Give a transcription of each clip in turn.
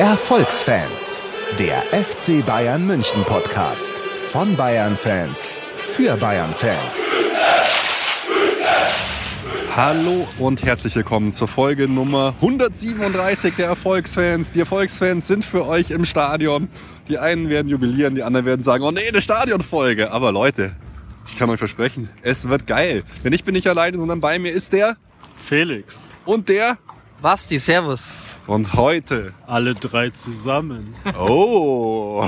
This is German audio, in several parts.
Erfolgsfans, der FC Bayern München Podcast von Bayern Fans für Bayern Fans. Hallo und herzlich willkommen zur Folge Nummer 137 der Erfolgsfans. Die Erfolgsfans sind für euch im Stadion. Die einen werden jubilieren, die anderen werden sagen, oh nee, eine Stadionfolge. Aber Leute, ich kann euch versprechen, es wird geil. Denn ich bin nicht alleine, sondern bei mir ist der Felix. und der. Basti, Servus. Und heute. Alle drei zusammen. Oh.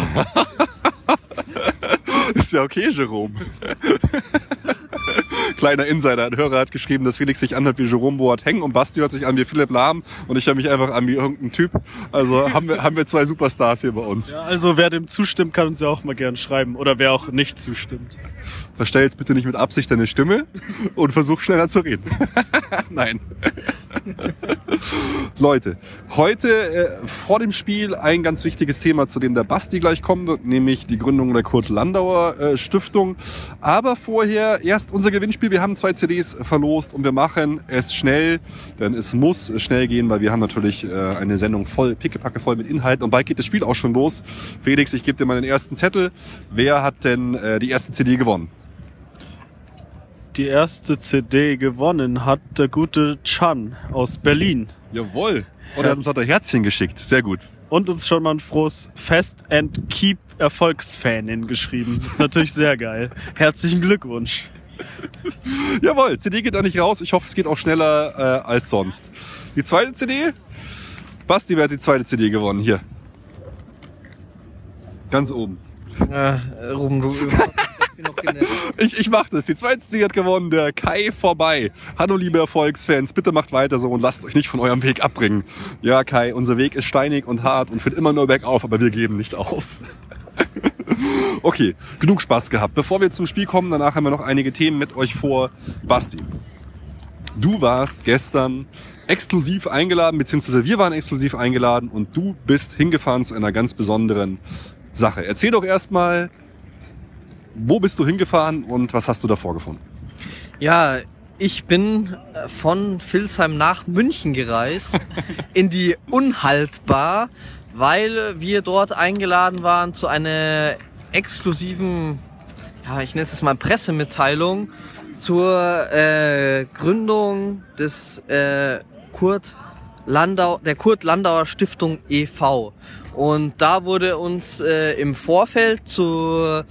ist ja okay, Jerome. Kleiner Insider, ein Hörer hat geschrieben, dass Felix sich anhört wie Jerome Boateng und Basti hört sich an wie Philipp Lahm und ich höre mich einfach an wie irgendein Typ. Also haben wir, haben wir zwei Superstars hier bei uns. Ja, also wer dem zustimmt, kann uns ja auch mal gern schreiben. Oder wer auch nicht zustimmt. Verstell jetzt bitte nicht mit Absicht deine Stimme und versuch schneller zu reden. Nein. Leute, heute äh, vor dem Spiel ein ganz wichtiges Thema, zu dem der Basti gleich kommen wird, nämlich die Gründung der Kurt Landauer äh, Stiftung. Aber vorher erst unser Gewinnspiel. Wir haben zwei CDs verlost und wir machen es schnell, denn es muss schnell gehen, weil wir haben natürlich äh, eine Sendung voll, pickepacke voll mit Inhalten und bald geht das Spiel auch schon los. Felix, ich gebe dir mal den ersten Zettel. Wer hat denn äh, die erste CD gewonnen? Die erste CD gewonnen hat der gute Chan aus Berlin. Jawohl. Und er hat uns hat ein Herzchen geschickt. Sehr gut. Und uns schon mal ein frohes Fest and Keep Erfolgsfanin geschrieben. Das ist natürlich sehr geil. Herzlichen Glückwunsch. Jawohl, CD geht da nicht raus. Ich hoffe, es geht auch schneller äh, als sonst. Die zweite CD? Basti, wer hat die zweite CD gewonnen? Hier. Ganz oben. Äh, Ruben, du ich ich mach das. Die zweite CD hat gewonnen, der Kai vorbei. Hallo, liebe Erfolgsfans, bitte macht weiter so und lasst euch nicht von eurem Weg abbringen. Ja, Kai, unser Weg ist steinig und hart und führt immer nur bergauf, aber wir geben nicht auf. Okay, genug Spaß gehabt. Bevor wir zum Spiel kommen, danach haben wir noch einige Themen mit euch vor. Basti, du warst gestern exklusiv eingeladen, beziehungsweise wir waren exklusiv eingeladen und du bist hingefahren zu einer ganz besonderen Sache. Erzähl doch erstmal, wo bist du hingefahren und was hast du da vorgefunden? Ja, ich bin äh, von Vilsheim nach München gereist, in die Unhaltbar, weil wir dort eingeladen waren zu einer exklusiven, ja, ich nenne es mal Pressemitteilung zur äh, Gründung des äh, Kurt Landau, der Kurt Landauer Stiftung e.V. Und da wurde uns äh, im Vorfeld zur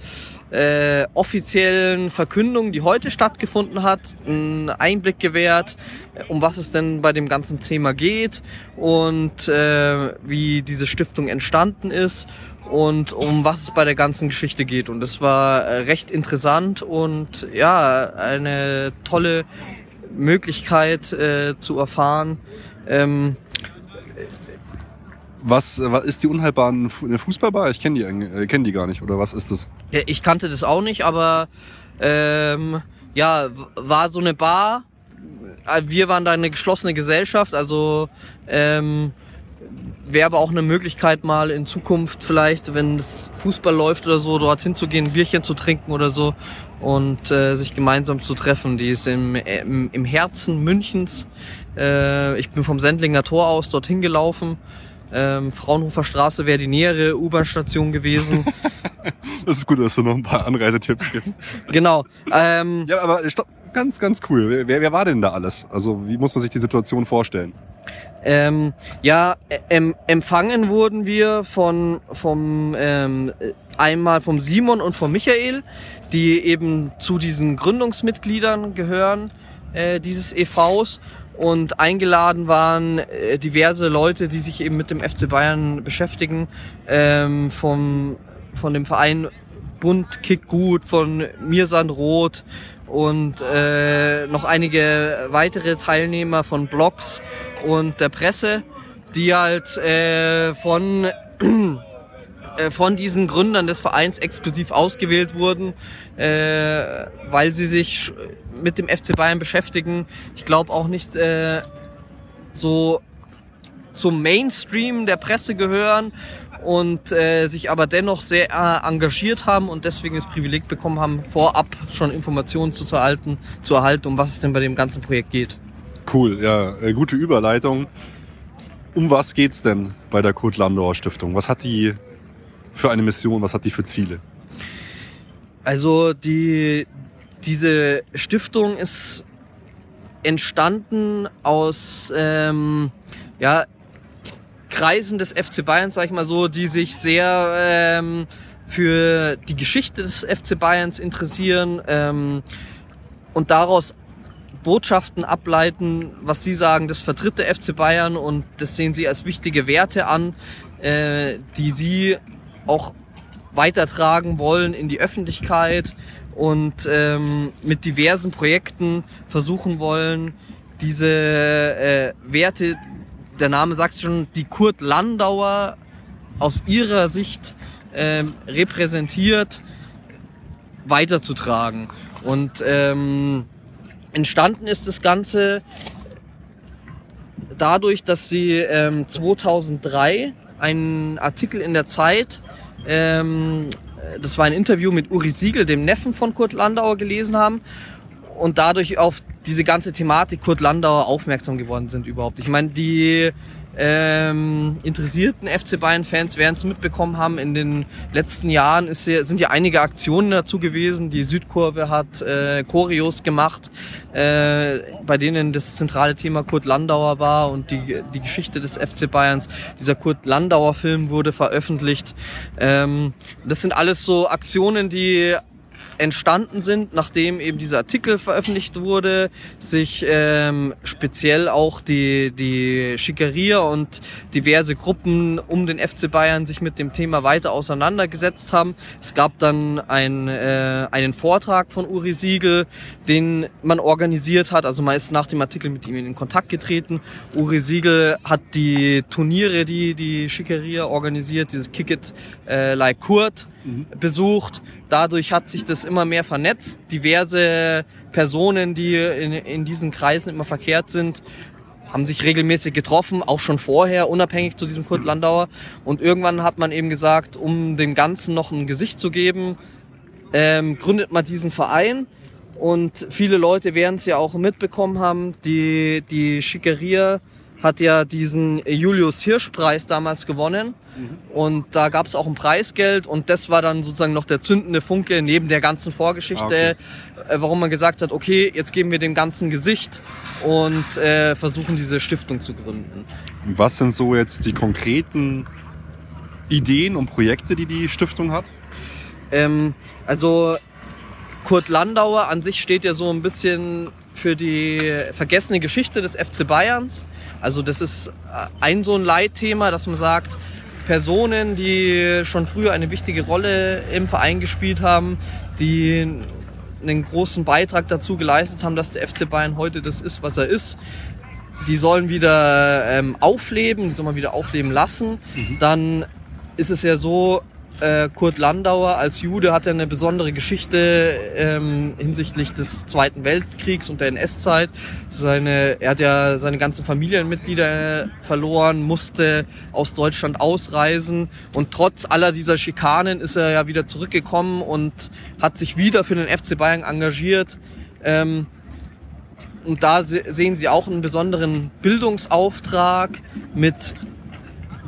äh, offiziellen Verkündung, die heute stattgefunden hat, einen Einblick gewährt, äh, um was es denn bei dem ganzen Thema geht und äh, wie diese Stiftung entstanden ist und um was es bei der ganzen Geschichte geht. Und das war äh, recht interessant und ja, eine tolle Möglichkeit äh, zu erfahren. Ähm, Was, äh, was ist die unhaltbaren Fußballbar? Ich kenne die, äh, kenn die gar nicht. Oder was ist das? Ja, ich kannte das auch nicht, aber ähm, ja, war so eine Bar. Äh, Wir waren da eine geschlossene Gesellschaft, also ähm, wäre aber auch eine Möglichkeit mal in Zukunft vielleicht, wenn das Fußball läuft oder so, dorthin zu gehen, ein Bierchen zu trinken oder so und äh, sich gemeinsam zu treffen. Die ist im, im, im Herzen Münchens. Äh, ich bin vom Sendlinger Tor aus dorthin gelaufen. Ähm, Fraunhofer Straße wäre die nähere U-Bahn-Station gewesen. Das ist gut, dass du noch ein paar Anreisetipps gibst. genau. Ähm, ja, aber stopp. Ganz, ganz cool. Wer, wer war denn da alles? Also, wie muss man sich die Situation vorstellen? Ähm, ja, ä- em, empfangen wurden wir von vom ähm, äh, einmal vom Simon und vom Michael, die eben zu diesen Gründungsmitgliedern gehören äh, dieses EVs und eingeladen waren äh, diverse Leute, die sich eben mit dem FC Bayern beschäftigen, ähm, vom von dem Verein Bund Kick Gut, von Mirsan Roth und äh, noch einige weitere Teilnehmer von Blogs und der Presse, die halt äh, von äh, von diesen Gründern des Vereins exklusiv ausgewählt wurden, äh, weil sie sich mit dem FC Bayern beschäftigen. Ich glaube auch nicht äh, so zum Mainstream der Presse gehören und äh, sich aber dennoch sehr äh, engagiert haben und deswegen das Privileg bekommen haben, vorab schon Informationen zu, zu erhalten, zu erhalten, um was es denn bei dem ganzen Projekt geht. Cool, ja, äh, gute Überleitung. Um was geht's denn bei der Kurt Landauer Stiftung? Was hat die für eine Mission? Was hat die für Ziele? Also die, diese Stiftung ist entstanden aus ähm, ja, Kreisen des FC Bayerns, sag ich mal so, die sich sehr ähm, für die Geschichte des FC Bayerns interessieren ähm, und daraus Botschaften ableiten, was sie sagen, das vertritt der FC Bayern und das sehen sie als wichtige Werte an, äh, die sie auch weitertragen wollen in die Öffentlichkeit und ähm, mit diversen Projekten versuchen wollen, diese äh, Werte, der Name sagt schon, die Kurt Landauer aus ihrer Sicht ähm, repräsentiert, weiterzutragen. Und ähm, entstanden ist das Ganze dadurch, dass sie ähm, 2003 einen Artikel in der Zeit, ähm, das war ein Interview mit Uri Siegel, dem Neffen von Kurt Landauer, gelesen haben und dadurch auf diese ganze Thematik Kurt Landauer aufmerksam geworden sind überhaupt. Ich meine, die ähm, interessierten FC Bayern-Fans werden es mitbekommen haben. In den letzten Jahren ist ja, sind ja einige Aktionen dazu gewesen. Die Südkurve hat äh, Choreos gemacht, äh, bei denen das zentrale Thema Kurt Landauer war und die, die Geschichte des FC Bayerns. Dieser Kurt Landauer-Film wurde veröffentlicht. Ähm, das sind alles so Aktionen, die entstanden sind, nachdem eben dieser Artikel veröffentlicht wurde, sich ähm, speziell auch die, die Schickeria und diverse Gruppen um den FC Bayern sich mit dem Thema weiter auseinandergesetzt haben. Es gab dann ein, äh, einen Vortrag von Uri Siegel, den man organisiert hat. Also man ist nach dem Artikel mit ihm in Kontakt getreten. Uri Siegel hat die Turniere, die die Schickeria organisiert, dieses Kick It äh, Like Kurt, mhm. besucht. Dadurch hat sich das immer mehr vernetzt. Diverse Personen, die in, in diesen Kreisen immer verkehrt sind, haben sich regelmäßig getroffen, auch schon vorher, unabhängig zu diesem Kurt Landauer. Und irgendwann hat man eben gesagt, um dem Ganzen noch ein Gesicht zu geben, ähm, gründet man diesen Verein. Und viele Leute werden es ja auch mitbekommen haben, die, die Schickeria hat ja diesen Julius Hirschpreis damals gewonnen. Mhm. Und da gab es auch ein Preisgeld und das war dann sozusagen noch der zündende Funke neben der ganzen Vorgeschichte, okay. äh, warum man gesagt hat, okay, jetzt geben wir dem ganzen Gesicht und äh, versuchen diese Stiftung zu gründen. Was sind so jetzt die konkreten Ideen und Projekte, die die Stiftung hat? Ähm, also Kurt Landauer an sich steht ja so ein bisschen für die vergessene Geschichte des FC Bayerns. Also das ist ein so ein Leitthema, dass man sagt, Personen, die schon früher eine wichtige Rolle im Verein gespielt haben, die einen großen Beitrag dazu geleistet haben, dass der FC Bayern heute das ist, was er ist. Die sollen wieder ähm, aufleben, die soll man wieder aufleben lassen. Mhm. Dann ist es ja so, äh, Kurt Landauer als Jude hat ja eine besondere Geschichte ähm, hinsichtlich des Zweiten Weltkriegs und der NS-Zeit. Seine, er hat ja seine ganzen Familienmitglieder verloren, musste aus Deutschland ausreisen und trotz aller dieser Schikanen ist er ja wieder zurückgekommen und hat sich wieder für den FC Bayern engagiert. Ähm, und da sehen Sie auch einen besonderen Bildungsauftrag mit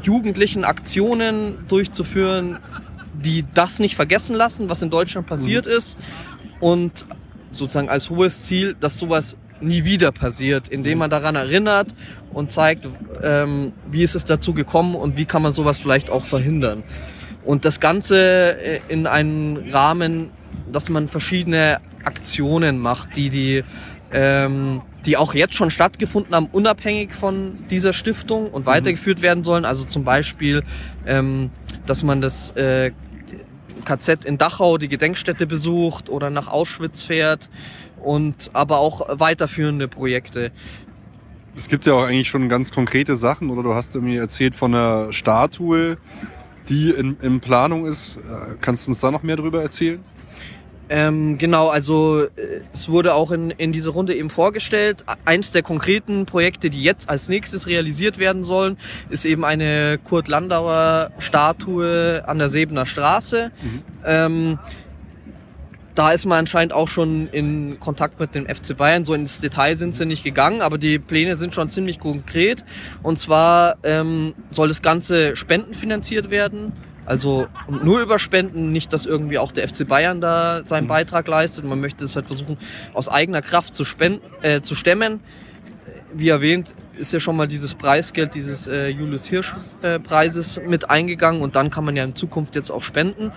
jugendlichen Aktionen durchzuführen, die das nicht vergessen lassen, was in Deutschland passiert mhm. ist. Und sozusagen als hohes Ziel, dass sowas nie wieder passiert, indem man daran erinnert und zeigt, ähm, wie ist es dazu gekommen und wie kann man sowas vielleicht auch verhindern. Und das Ganze äh, in einem Rahmen, dass man verschiedene Aktionen macht, die die ähm, die auch jetzt schon stattgefunden haben, unabhängig von dieser Stiftung und mhm. weitergeführt werden sollen. Also zum Beispiel, ähm, dass man das äh, KZ in Dachau, die Gedenkstätte besucht oder nach Auschwitz fährt und aber auch weiterführende Projekte. Es gibt ja auch eigentlich schon ganz konkrete Sachen, oder du hast mir erzählt von einer Statue, die in, in Planung ist. Äh, kannst du uns da noch mehr darüber erzählen? Ähm, genau, also äh, es wurde auch in, in dieser Runde eben vorgestellt. Eins der konkreten Projekte, die jetzt als nächstes realisiert werden sollen, ist eben eine Kurt Landauer Statue an der Sebener Straße. Mhm. Ähm, da ist man anscheinend auch schon in Kontakt mit dem FC Bayern. So ins Detail sind sie nicht gegangen, aber die Pläne sind schon ziemlich konkret. Und zwar ähm, soll das Ganze spendenfinanziert werden. Also nur über Spenden, nicht, dass irgendwie auch der FC Bayern da seinen Beitrag leistet. Man möchte es halt versuchen, aus eigener Kraft zu, spenden, äh, zu stemmen. Wie erwähnt, ist ja schon mal dieses Preisgeld dieses äh, Julius Hirsch äh, Preises mit eingegangen und dann kann man ja in Zukunft jetzt auch spenden.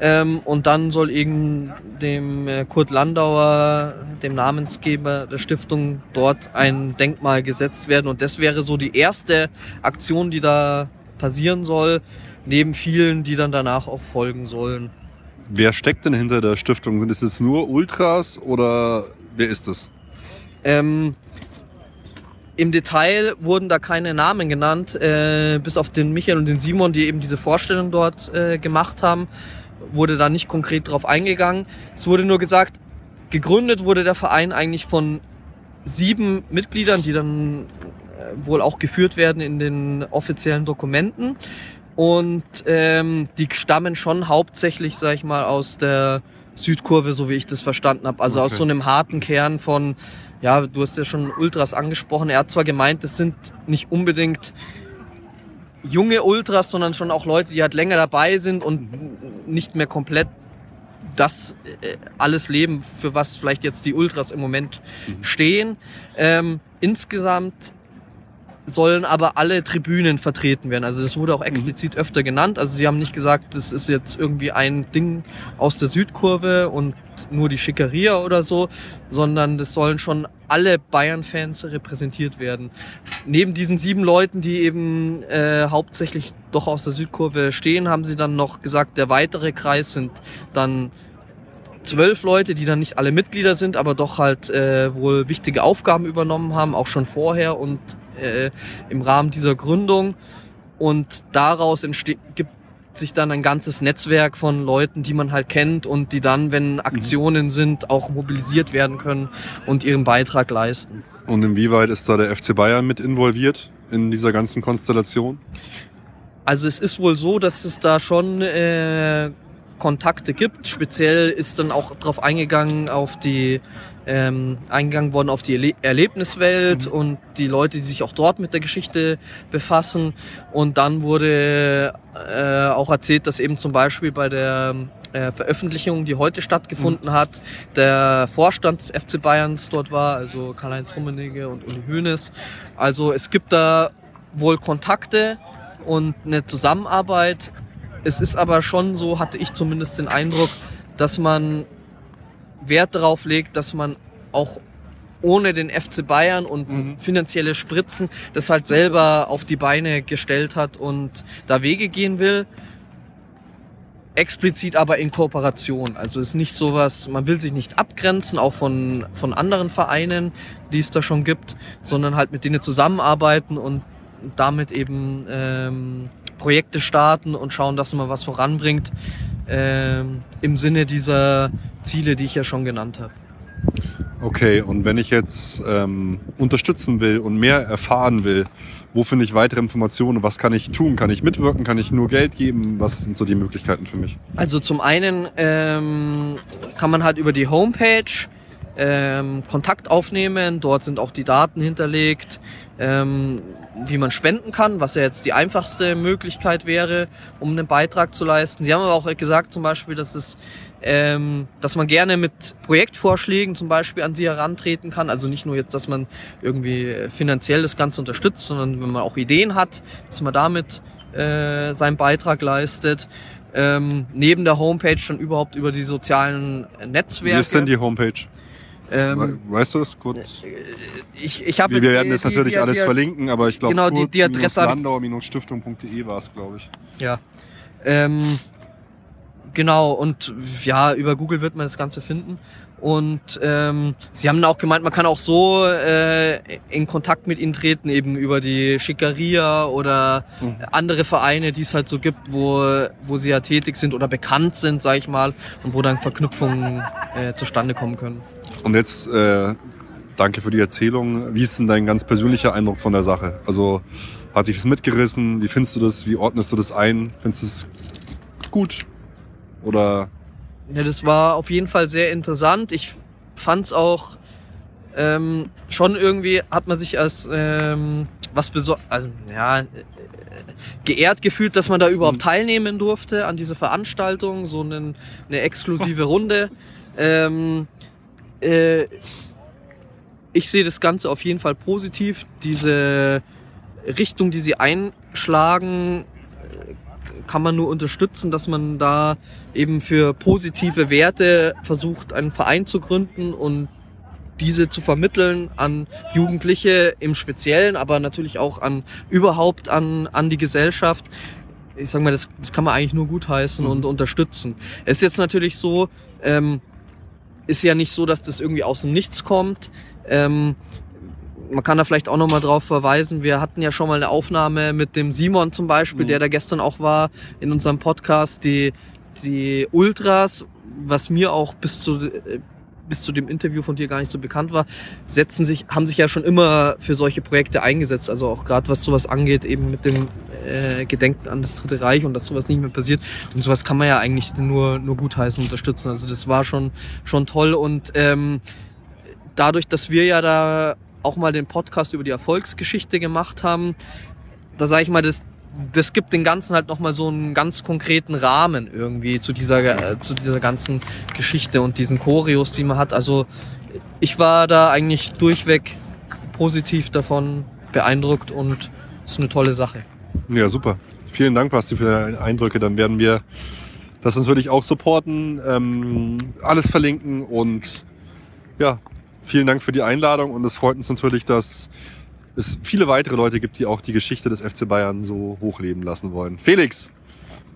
Ähm, und dann soll eben dem äh, Kurt Landauer, dem Namensgeber der Stiftung, dort ein Denkmal gesetzt werden. Und das wäre so die erste Aktion, die da passieren soll, neben vielen, die dann danach auch folgen sollen. Wer steckt denn hinter der Stiftung? Sind es jetzt nur Ultras oder wer ist es? Ähm, Im Detail wurden da keine Namen genannt, äh, bis auf den Michael und den Simon, die eben diese Vorstellung dort äh, gemacht haben, wurde da nicht konkret drauf eingegangen. Es wurde nur gesagt, gegründet wurde der Verein eigentlich von sieben Mitgliedern, die dann äh, wohl auch geführt werden in den offiziellen Dokumenten. Und ähm, die stammen schon hauptsächlich, sag ich mal, aus der Südkurve, so wie ich das verstanden habe. Also aus Okay. so einem harten Kern von, ja, du hast ja schon Ultras angesprochen. Er hat zwar gemeint, das sind nicht unbedingt junge Ultras, sondern schon auch Leute, die halt länger dabei sind und nicht mehr komplett das äh, alles leben, für was vielleicht jetzt die Ultras im Moment stehen. Ähm, insgesamt sollen aber alle Tribünen vertreten werden. Also das wurde auch explizit öfter genannt. Also sie haben nicht gesagt, das ist jetzt irgendwie ein Ding aus der Südkurve und nur die Schickeria oder so, sondern das sollen schon alle Bayern-Fans repräsentiert werden. Neben diesen sieben Leuten, die eben äh, hauptsächlich doch aus der Südkurve stehen, haben sie dann noch gesagt, der weitere Kreis sind dann zwölf Leute, die dann nicht alle Mitglieder sind, aber doch halt äh, wohl wichtige Aufgaben übernommen haben, auch schon vorher und äh, im Rahmen dieser Gründung. Und daraus entsteht, gibt sich dann ein ganzes Netzwerk von Leuten, die man halt kennt und die dann, wenn Aktionen sind, auch mobilisiert werden können und ihren Beitrag leisten. Und inwieweit ist da der FC Bayern mit involviert in dieser ganzen Konstellation? Also es ist wohl so, dass es da schon äh, Kontakte gibt. Speziell ist dann auch drauf eingegangen auf die ähm, eingegangen worden auf die Erle Erlebniswelt und die Leute, die sich auch dort mit der Geschichte befassen. Und dann wurde äh, auch erzählt, dass eben zum Beispiel bei der äh, Veröffentlichung, die heute stattgefunden hat, der Vorstand des FC Bayerns dort war, also Karl-Heinz Rummenigge und Uli Hoeneß. Also es gibt da wohl Kontakte und eine Zusammenarbeit. Es ist aber schon so, hatte ich zumindest den Eindruck, dass man Wert darauf legt, dass man auch ohne den FC Bayern und finanzielle Spritzen das halt selber auf die Beine gestellt hat und da Wege gehen will. Explizit aber in Kooperation. Also ist nicht sowas, man will sich nicht abgrenzen, auch von, von anderen Vereinen, die es da schon gibt, sondern halt mit denen zusammenarbeiten und damit eben ähm, Projekte starten und schauen, dass man was voranbringt ähm, im Sinne dieser Ziele, die ich ja schon genannt habe. Okay, und wenn ich jetzt ähm, unterstützen will und mehr erfahren will, wo finde ich weitere Informationen? Was kann ich tun? Kann ich mitwirken? Kann ich nur Geld geben? Was sind so die Möglichkeiten für mich? Also zum einen ähm, kann man halt über die Homepage ähm, Kontakt aufnehmen. Dort sind auch die Daten hinterlegt, ähm, wie man spenden kann, was ja jetzt die einfachste Möglichkeit wäre, um einen Beitrag zu leisten. Sie haben aber auch gesagt zum Beispiel, dass es ähm, dass man gerne mit Projektvorschlägen zum Beispiel an sie herantreten kann. Also nicht nur jetzt, dass man irgendwie finanziell das Ganze unterstützt, sondern wenn man auch Ideen hat, dass man damit äh, seinen Beitrag leistet. Ähm, neben der Homepage schon überhaupt über die sozialen Netzwerke. Wie ist denn die Homepage? Ähm, We- weißt du das kurz? ich, ich habe Wir werden das natürlich die, alles die, verlinken, aber ich glaube, Genau, die- Adresse landauer-stiftung.de war es, glaube ich. Ja. Ähm, genau, und ja, über Google wird man das Ganze finden. Und ähm, sie haben auch gemeint, man kann auch so äh, in Kontakt mit ihnen treten, eben über die Schickeria oder andere Vereine, die es halt so gibt, wo, wo sie ja tätig sind oder bekannt sind, sag ich mal, und wo dann Verknüpfungen äh, zustande kommen können. Und jetzt, äh, danke für die Erzählung. Wie ist denn dein ganz persönlicher Eindruck von der Sache? Also, hat dich das mitgerissen? Wie findest du das? Wie ordnest du das ein? Findest du es gut? Oder Ja, das war auf jeden Fall sehr interessant. Ich fand's auch ähm, schon irgendwie hat man sich als ähm, was besor also ja äh, geehrt gefühlt, dass man da überhaupt teilnehmen durfte an dieser Veranstaltung, so einen, eine exklusive Runde. Ähm, äh, ich sehe das Ganze auf jeden Fall positiv. Diese Richtung, die sie einschlagen, kann man nur unterstützen, dass man da eben für positive Werte versucht, einen Verein zu gründen und diese zu vermitteln an Jugendliche im Speziellen, aber natürlich auch an überhaupt an, an die Gesellschaft. Ich sag mal, das, das kann man eigentlich nur gutheißen mhm. und unterstützen. Es ist jetzt natürlich so, ähm, ist ja nicht so, dass das irgendwie aus dem Nichts kommt. Ähm, man kann da vielleicht auch nochmal drauf verweisen, wir hatten ja schon mal eine Aufnahme mit dem Simon zum Beispiel, mhm. der da gestern auch war in unserem Podcast, die, die Ultras, was mir auch bis zu, bis zu dem Interview von dir gar nicht so bekannt war, setzen sich, haben sich ja schon immer für solche Projekte eingesetzt. Also auch gerade was sowas angeht, eben mit dem äh, Gedenken an das Dritte Reich und dass sowas nicht mehr passiert. Und sowas kann man ja eigentlich nur, nur gutheißen, unterstützen. Also das war schon, schon toll und ähm, dadurch, dass wir ja da auch mal den Podcast über die Erfolgsgeschichte gemacht haben, da sage ich mal, das, das gibt den Ganzen halt nochmal so einen ganz konkreten Rahmen irgendwie zu dieser, äh, zu dieser ganzen Geschichte und diesen Choreos, die man hat. Also ich war da eigentlich durchweg positiv davon beeindruckt und es ist eine tolle Sache. Ja, super. Vielen Dank, Basti, für deine Eindrücke. Dann werden wir das natürlich auch supporten, ähm, alles verlinken und ja, vielen Dank für die Einladung und es freut uns natürlich, dass es viele weitere Leute gibt, die auch die Geschichte des FC Bayern so hochleben lassen wollen. Felix,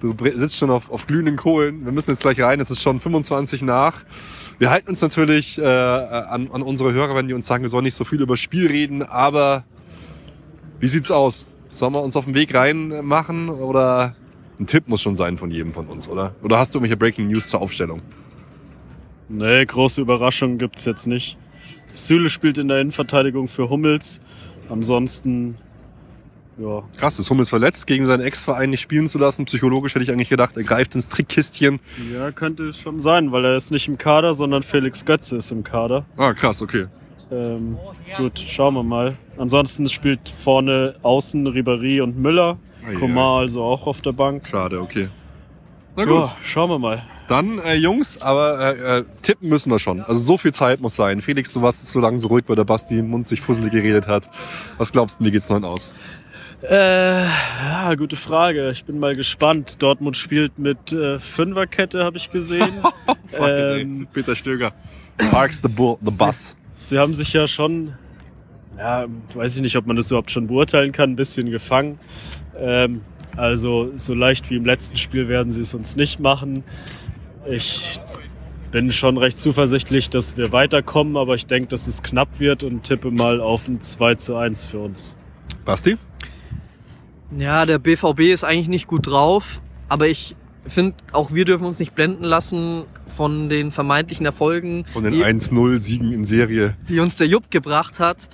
du sitzt schon auf, auf glühenden Kohlen. Wir müssen jetzt gleich rein. Es ist schon 25 nach. Wir halten uns natürlich äh, an, an unsere Hörer, wenn die uns sagen, wir sollen nicht so viel über Spiel reden. Aber wie sieht's aus? Sollen wir uns auf den Weg reinmachen oder ein Tipp muss schon sein von jedem von uns, oder? Oder hast du irgendwelche Breaking News zur Aufstellung? Nee, große Überraschung gibt's jetzt nicht. Süle spielt in der Innenverteidigung für Hummels. Ansonsten, ja. Krass, ist Hummels verletzt, gegen seinen Ex-Verein nicht spielen zu lassen. Psychologisch hätte ich eigentlich gedacht, er greift ins Trickkistchen. Ja, könnte schon sein, weil er ist nicht im Kader, sondern Felix Götze ist im Kader. Ah, krass, okay. Ähm, gut, schauen wir mal. Ansonsten spielt vorne außen Ribéry und Müller. Ah, Komar also auch auf der Bank. Schade, okay. Na gut. Ja, schauen wir mal. Dann, äh, Jungs, aber äh, äh, tippen müssen wir schon. Also so viel Zeit muss sein. Felix, du warst so lange so ruhig, weil der Basti im Mund sich fusselig geredet hat. Was glaubst du, wie geht's noch aus? Äh, ja, gute Frage. Ich bin mal gespannt. Dortmund spielt mit äh, Fünferkette, habe ich gesehen. Ähm, Peter Stöger. Parks the, bull, the bus. Sie, sie haben sich ja schon, ja, weiß ich nicht, ob man das überhaupt schon beurteilen kann, ein bisschen gefangen. Ähm, also so leicht wie im letzten Spiel werden sie es uns nicht machen. Ich bin schon recht zuversichtlich, dass wir weiterkommen, aber ich denke, dass es knapp wird und tippe mal auf ein 2 zu 1 für uns. Basti? Ja, der BVB ist eigentlich nicht gut drauf, aber ich finde, auch wir dürfen uns nicht blenden lassen von den vermeintlichen Erfolgen. Von den 1-0-Siegen in Serie. Die uns der Jupp gebracht hat.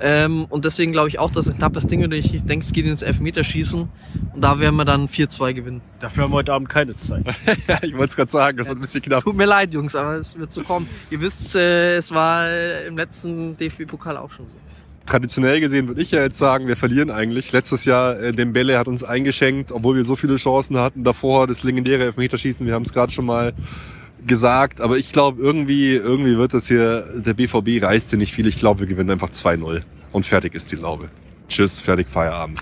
Ähm, und deswegen glaube ich auch, dass es ein knappes Ding wird. Ich denke, es geht ins Elfmeterschießen. Und da werden wir dann 4-2 gewinnen. Dafür haben wir heute Abend keine Zeit. ich wollte es gerade sagen, das wird ein bisschen knapp. Tut mir leid, Jungs, aber es wird so kommen. Ihr wisst, äh, es war im letzten DFB-Pokal auch schon so. Traditionell gesehen würde ich ja jetzt sagen, wir verlieren eigentlich. Letztes Jahr, äh, Dembele hat uns eingeschenkt, obwohl wir so viele Chancen hatten. Davor das legendäre Elfmeterschießen, wir haben es gerade schon mal gesagt, aber ich glaube, irgendwie, irgendwie wird das hier, der BVB reißt hier nicht viel. Ich glaube, wir gewinnen einfach 2-0 und fertig ist die Laube. Tschüss, fertig, Feierabend.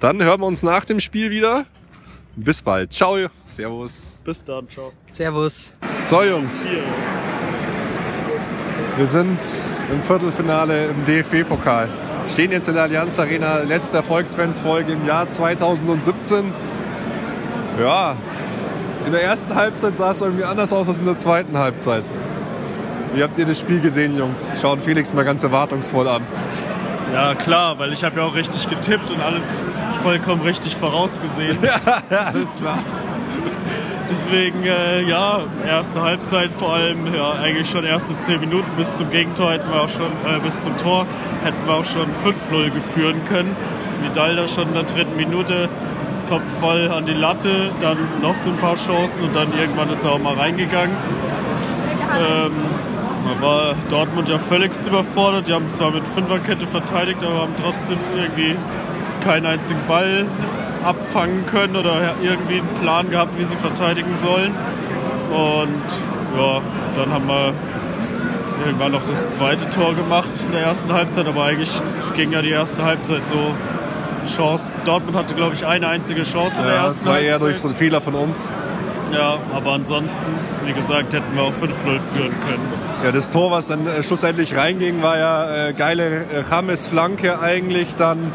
Dann hören wir uns nach dem Spiel wieder. Bis bald. Ciao. Servus. Bis dann. Ciao. Servus. So, Jungs. Wir sind im Viertelfinale im DFB-Pokal. Stehen jetzt in der Allianz Arena, letzte Erfolgsfans-Folge im Jahr 2017. Ja, in der ersten Halbzeit sah es irgendwie anders aus als in der zweiten Halbzeit. Wie habt ihr das Spiel gesehen, Jungs? Schauen Felix mal ganz erwartungsvoll an. Ja, klar, weil ich habe ja auch richtig getippt und alles vollkommen richtig vorausgesehen. ja, alles klar. Deswegen, äh, ja, erste Halbzeit vor allem, ja, eigentlich schon erste zehn Minuten bis zum Gegentor hätten wir auch schon, äh, bis zum Tor hätten wir auch schon 5-0 geführen können. Vidal da schon in der dritten Minute Kopfball an die Latte, dann noch so ein paar Chancen und dann irgendwann ist er auch mal reingegangen. Ähm, da war Dortmund ja völligst überfordert. Die haben zwar mit Fünferkette verteidigt, aber haben trotzdem irgendwie keinen einzigen Ball abfangen können oder irgendwie einen Plan gehabt, wie sie verteidigen sollen. Und ja, dann haben wir irgendwann noch das zweite Tor gemacht in der ersten Halbzeit, aber eigentlich ging ja die erste Halbzeit so Chance. Dortmund hatte, glaube ich, eine einzige Chance in der ersten das war eher durch so einen Fehler von uns. Ja, aber ansonsten, wie gesagt, hätten wir auch 5-0 führen können. Ja, das Tor, was dann äh, schlussendlich reinging, war ja äh, geile äh, James-Flanke eigentlich. Dann,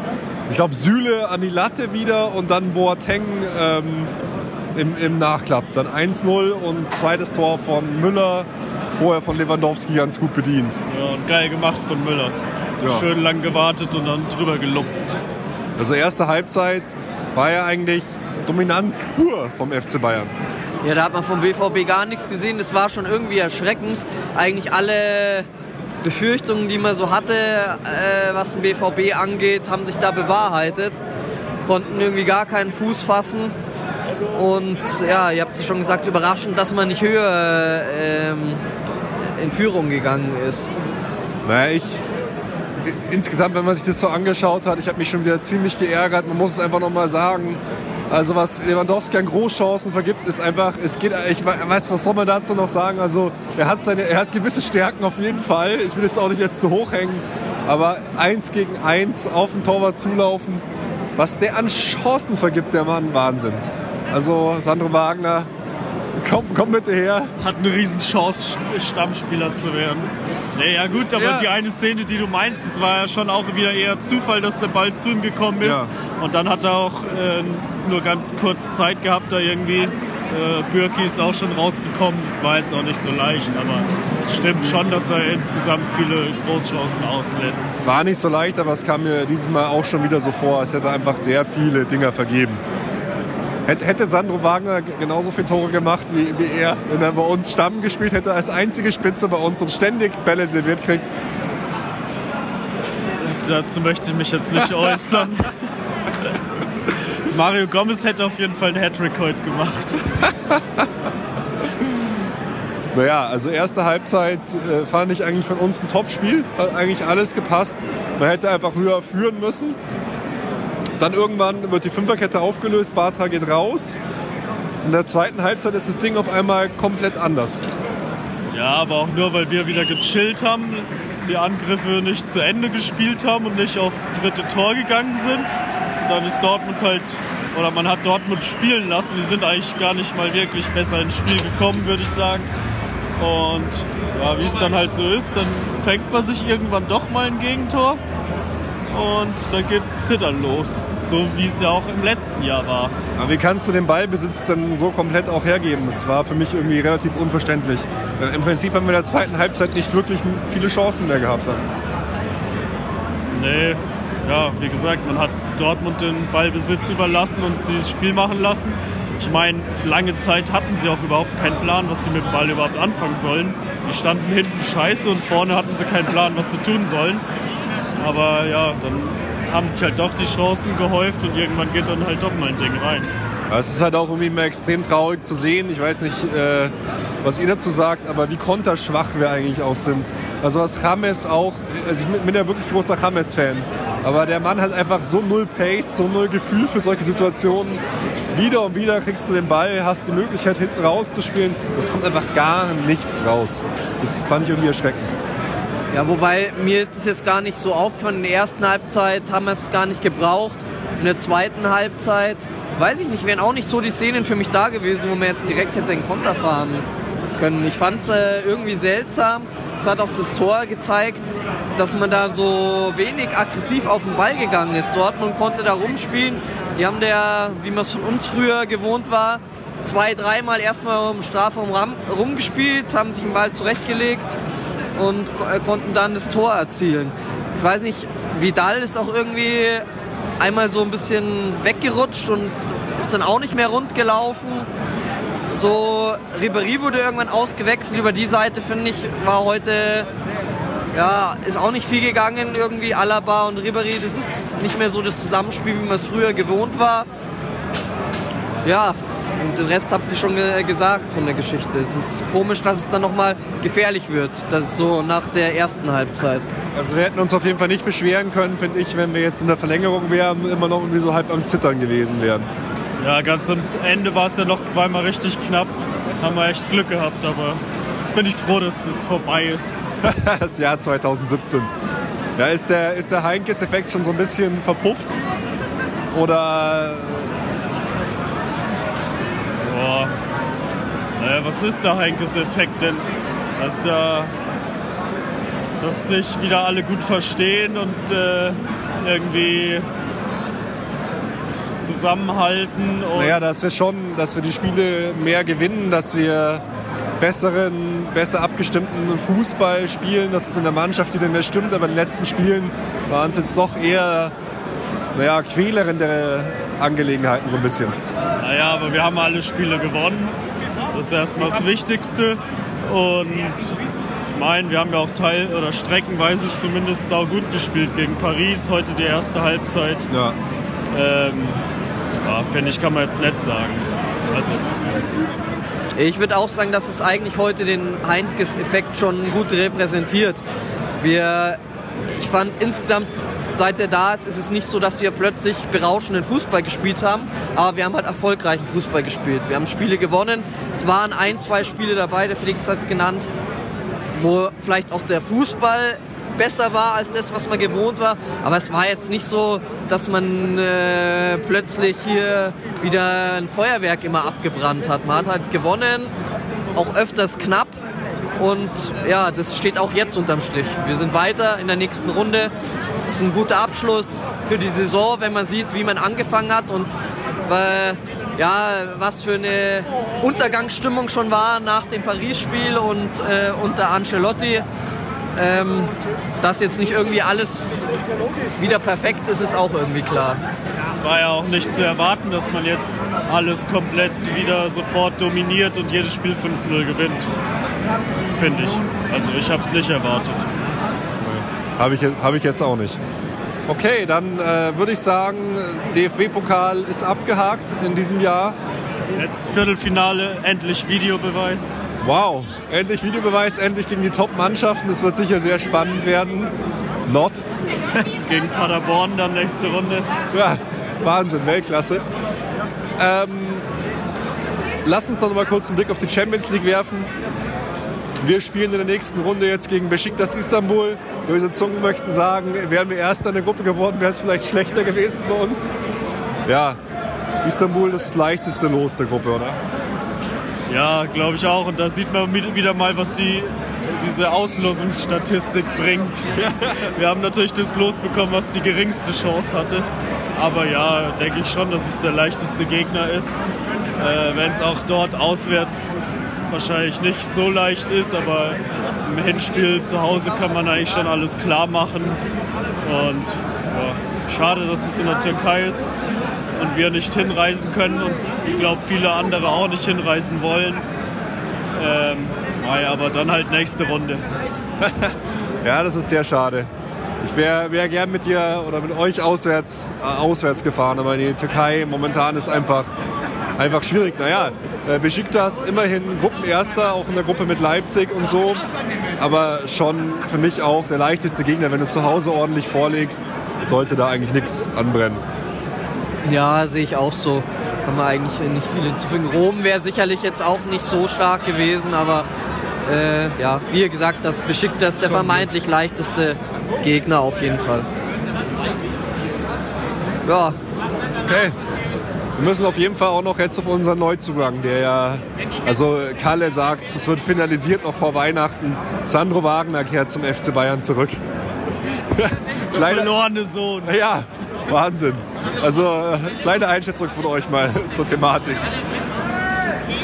ich glaube, Süle an die Latte wieder und dann Boateng ähm, im, im Nachklapp. Dann 1-0 und zweites Tor von Müller, vorher von Lewandowski ganz gut bedient. Ja, und geil gemacht von Müller. Ja. Schön lang gewartet und dann drüber gelupft. Also erste Halbzeit war ja eigentlich Dominanz pur vom FC Bayern. Ja, da hat man vom BVB gar nichts gesehen. Das war schon irgendwie erschreckend. Eigentlich alle Befürchtungen, die man so hatte, äh, was den BVB angeht, haben sich da bewahrheitet. Konnten irgendwie gar keinen Fuß fassen. Und ja, ihr habt es schon gesagt, überraschend, dass man nicht höher ähm, in Führung gegangen ist. Naja, ich insgesamt, wenn man sich das so angeschaut hat, ich habe mich schon wieder ziemlich geärgert. Man muss es einfach nochmal sagen. Also was Lewandowski an Großchancen vergibt, ist einfach, es geht, ich weiß, was soll man dazu noch sagen? Also er hat seine, er hat gewisse Stärken auf jeden Fall. Ich will jetzt auch nicht jetzt zu hoch hängen, aber eins gegen eins auf den Torwart zulaufen, was der an Chancen vergibt, der Mann, Wahnsinn. Also Sandro Wagner, komm, komm bitte her. Hat eine riesen Chance, Stammspieler zu werden. Nee, ja gut, aber Ja. die eine Szene, die du meinst, das war ja schon auch wieder eher Zufall, dass der Ball zu ihm gekommen ist. Ja. Und dann hat er auch äh, nur ganz kurz Zeit gehabt, da irgendwie. Äh, Bürki ist auch schon rausgekommen. Das war jetzt auch nicht so leicht, aber es stimmt schon, dass er insgesamt viele Großchancen auslässt. War nicht so leicht, aber es kam mir dieses Mal auch schon wieder so vor, als hätte er einfach sehr viele Dinger vergeben. Hätte- Sandro Wagner genauso viele Tore gemacht wie, wie er, wenn er bei uns Stamm gespielt hätte, als einzige Spitze bei uns und ständig Bälle serviert kriegt. Dazu möchte ich mich jetzt nicht äußern. Mario Gomez hätte auf jeden Fall einen Hattrick heute gemacht. Naja, also erste Halbzeit äh, fand ich eigentlich von uns ein Topspiel. Hat eigentlich alles gepasst. Man hätte einfach höher führen müssen. Dann irgendwann wird die Fünferkette aufgelöst, Bartra geht raus. In der zweiten Halbzeit ist das Ding auf einmal komplett anders. Ja, aber auch nur, weil wir wieder gechillt haben, die Angriffe nicht zu Ende gespielt haben und nicht aufs dritte Tor gegangen sind. Dann ist Dortmund halt, oder man hat Dortmund spielen lassen. Die sind eigentlich gar nicht mal wirklich besser ins Spiel gekommen, würde ich sagen. Und ja, wie es dann halt so ist, dann fängt man sich irgendwann doch mal ein Gegentor. Und dann geht's zittern los. So wie es ja auch im letzten Jahr war. Aber wie kannst du den Ballbesitz dann so komplett auch hergeben? Das war für mich irgendwie relativ unverständlich. Im Prinzip haben wir in der zweiten Halbzeit nicht wirklich viele Chancen mehr gehabt. Dann. Nee, ja, wie gesagt, man hat Dortmund den Ballbesitz überlassen und sie das Spiel machen lassen. Ich meine, lange Zeit hatten sie auch überhaupt keinen Plan, was sie mit dem Ball überhaupt anfangen sollen. Die standen hinten scheiße und vorne hatten sie keinen Plan, was sie tun sollen. Aber ja, dann haben sich halt doch die Chancen gehäuft und irgendwann geht dann halt doch mal ein Ding rein. Es ist halt auch irgendwie immer extrem traurig zu sehen. Ich weiß nicht, äh, was ihr dazu sagt, aber wie konterschwach wir eigentlich auch sind. Also was James auch, also ich bin ja wirklich großer James-Fan, aber der Mann hat einfach so null Pace, so null Gefühl für solche Situationen. Wieder und wieder kriegst du den Ball, hast die Möglichkeit hinten rauszuspielen. Es kommt einfach gar nichts raus. Das fand ich irgendwie erschreckend. Ja, wobei mir ist es jetzt gar nicht so aufgefallen. In der ersten Halbzeit haben wir es gar nicht gebraucht. In der zweiten Halbzeit, weiß ich nicht, wären auch nicht so die Szenen für mich da gewesen, wo man jetzt direkt hätte den Konter fahren können. Ich fand es äh, irgendwie seltsam. Es hat auch das Tor gezeigt, dass man da so wenig aggressiv auf den Ball gegangen ist. Dortmund konnte da rumspielen. Die haben der, wie man es von uns früher gewohnt war, zwei, dreimal erstmal im Strafraum rumgespielt, haben sich den Ball zurechtgelegt und äh, konnten dann das Tor erzielen. Ich weiß nicht, Vidal ist auch irgendwie einmal so ein bisschen weggerutscht und ist dann auch nicht mehr rund gelaufen. So, Ribéry wurde irgendwann ausgewechselt. Über die Seite, finde ich, war heute, ja, ist auch nicht viel gegangen irgendwie. Alaba und Ribéry, das ist nicht mehr so das Zusammenspiel, wie man es früher gewohnt war. ja, und den Rest habt ihr schon ge gesagt von der Geschichte. Es ist komisch, dass es dann nochmal gefährlich wird. Das ist so nach der ersten Halbzeit. Also wir hätten uns auf jeden Fall nicht beschweren können, finde ich, wenn wir jetzt in der Verlängerung wären, immer noch irgendwie so halb am Zittern gewesen wären. Ja, ganz am Ende war es ja noch zweimal richtig knapp. Haben wir echt Glück gehabt, aber jetzt bin ich froh, dass es vorbei ist. das Jahr 2017. Ja, ist der, ist der Heinkes-Effekt schon so ein bisschen verpufft? Oder Boah. Naja, was ist der Heinkes-Effekt denn? Dass, ja, dass sich wieder alle gut verstehen und äh, irgendwie zusammenhalten. Und naja, dass wir schon, dass wir die Spiele mehr gewinnen, dass wir besseren, besser abgestimmten Fußball spielen, dass es in der Mannschaft wieder mehr stimmt, aber in den letzten Spielen waren es jetzt doch eher naja, quälerende Angelegenheiten so ein bisschen. Naja, aber wir haben alle Spiele gewonnen. Das ist erstmal das Wichtigste. Und ich meine, wir haben ja auch teil oder streckenweise zumindest sau gut gespielt gegen Paris. Heute die erste Halbzeit. Ja. Ähm, ja, finde ich, kann man jetzt nicht sagen. Also, Ich würde auch sagen, dass es eigentlich heute den Heinkes-Effekt schon gut repräsentiert. Wir, ich fand insgesamt, seit er da ist, ist es nicht so, dass wir plötzlich berauschenden Fußball gespielt haben, aber wir haben halt erfolgreichen Fußball gespielt. Wir haben Spiele gewonnen. Es waren ein, zwei Spiele dabei, der Felix hat es genannt, wo vielleicht auch der Fußball besser war als das, was man gewohnt war. Aber es war jetzt nicht so, dass man äh, plötzlich hier wieder ein Feuerwerk immer abgebrannt hat. Man hat halt gewonnen, auch öfters knapp. Und ja, das steht auch jetzt unterm Strich. Wir sind weiter in der nächsten Runde. Das ist ein guter Abschluss für die Saison, wenn man sieht, wie man angefangen hat und äh, ja, was für eine Untergangsstimmung schon war nach dem Paris-Spiel und äh, unter Ancelotti. Ähm, dass jetzt nicht irgendwie alles wieder perfekt ist, ist auch irgendwie klar. es war ja auch nicht zu erwarten, dass man jetzt alles komplett wieder sofort dominiert und jedes Spiel 5-0 gewinnt. Finde ich. Also ich habe es nicht erwartet. Habe ich, jetzt- hab ich jetzt auch nicht. Okay, dann äh, würde ich sagen, DFB-Pokal ist abgehakt in diesem Jahr. Jetzt Viertelfinale, endlich Videobeweis. Wow, endlich Videobeweis, endlich gegen die Top-Mannschaften. Es wird sicher sehr spannend werden. Not. Gegen Paderborn dann nächste Runde. Ja, Wahnsinn, Weltklasse. Ähm, lass uns noch mal kurz einen Blick auf die Champions League werfen. Wir spielen in der nächsten Runde jetzt gegen Besiktas Istanbul. Böse Zungen möchten sagen, wären wir Erster in der Gruppe geworden, wäre es vielleicht schlechter gewesen für uns. Ja, Istanbul ist das leichteste Los der Gruppe, oder? Ja, glaube ich auch. Und da sieht man wieder mal, was die, diese Auslosungsstatistik bringt. Wir haben natürlich das Los bekommen, was die geringste Chance hatte. Aber ja, denke ich schon, dass es der leichteste Gegner ist. Äh, Wenn es auch dort auswärts wahrscheinlich nicht so leicht ist, aber im Hinspiel zu Hause kann man eigentlich schon alles klar machen. Und ja, schade, dass es in der Türkei ist und wir nicht hinreisen können und ich glaube viele andere auch nicht hinreisen wollen. Ähm, naja, aber dann halt nächste Runde. Ja, das ist sehr schade. Ich wäre wär gern mit dir oder mit euch auswärts, äh, auswärts gefahren, aber die Türkei momentan ist einfach, einfach schwierig. Naja, äh, Besiktas immerhin Gruppenerster, auch in der Gruppe mit Leipzig und so. Aber schon für mich auch der leichteste Gegner. Wenn du zu Hause ordentlich vorlegst, sollte da eigentlich nichts anbrennen. Ja, sehe ich auch so. Kann man eigentlich nicht viel hinzufügen. Rom wäre sicherlich jetzt auch nicht so stark gewesen, aber äh, ja, wie ihr gesagt habt, Besiktas der vermeintlich leichteste Gegner auf jeden Fall. Ja, Okay. Wir müssen auf jeden Fall auch noch jetzt auf unseren Neuzugang, der ja, also Kalle sagt, es wird finalisiert noch vor Weihnachten. Sandro Wagner kehrt zum FC Bayern zurück. Kleine, Verlorene Sohn. ja, Wahnsinn. Also äh, kleine Einschätzung von euch mal zur Thematik.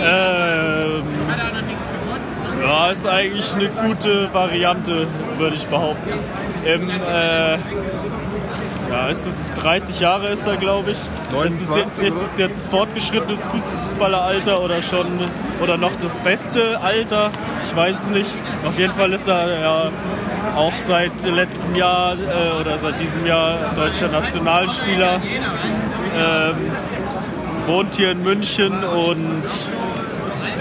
Ähm, ja, ist eigentlich eine gute Variante, würde ich behaupten. Im, äh, ja, ist es 30 Jahre ist er, glaube ich. ist, es jetzt, 29, ist es jetzt fortgeschrittenes Fußballeralter oder schon oder noch das beste Alter? Ich weiß es nicht. Auf jeden Fall ist er ja auch seit letztem Jahr äh, oder seit diesem Jahr deutscher Nationalspieler. Ähm, wohnt hier in München und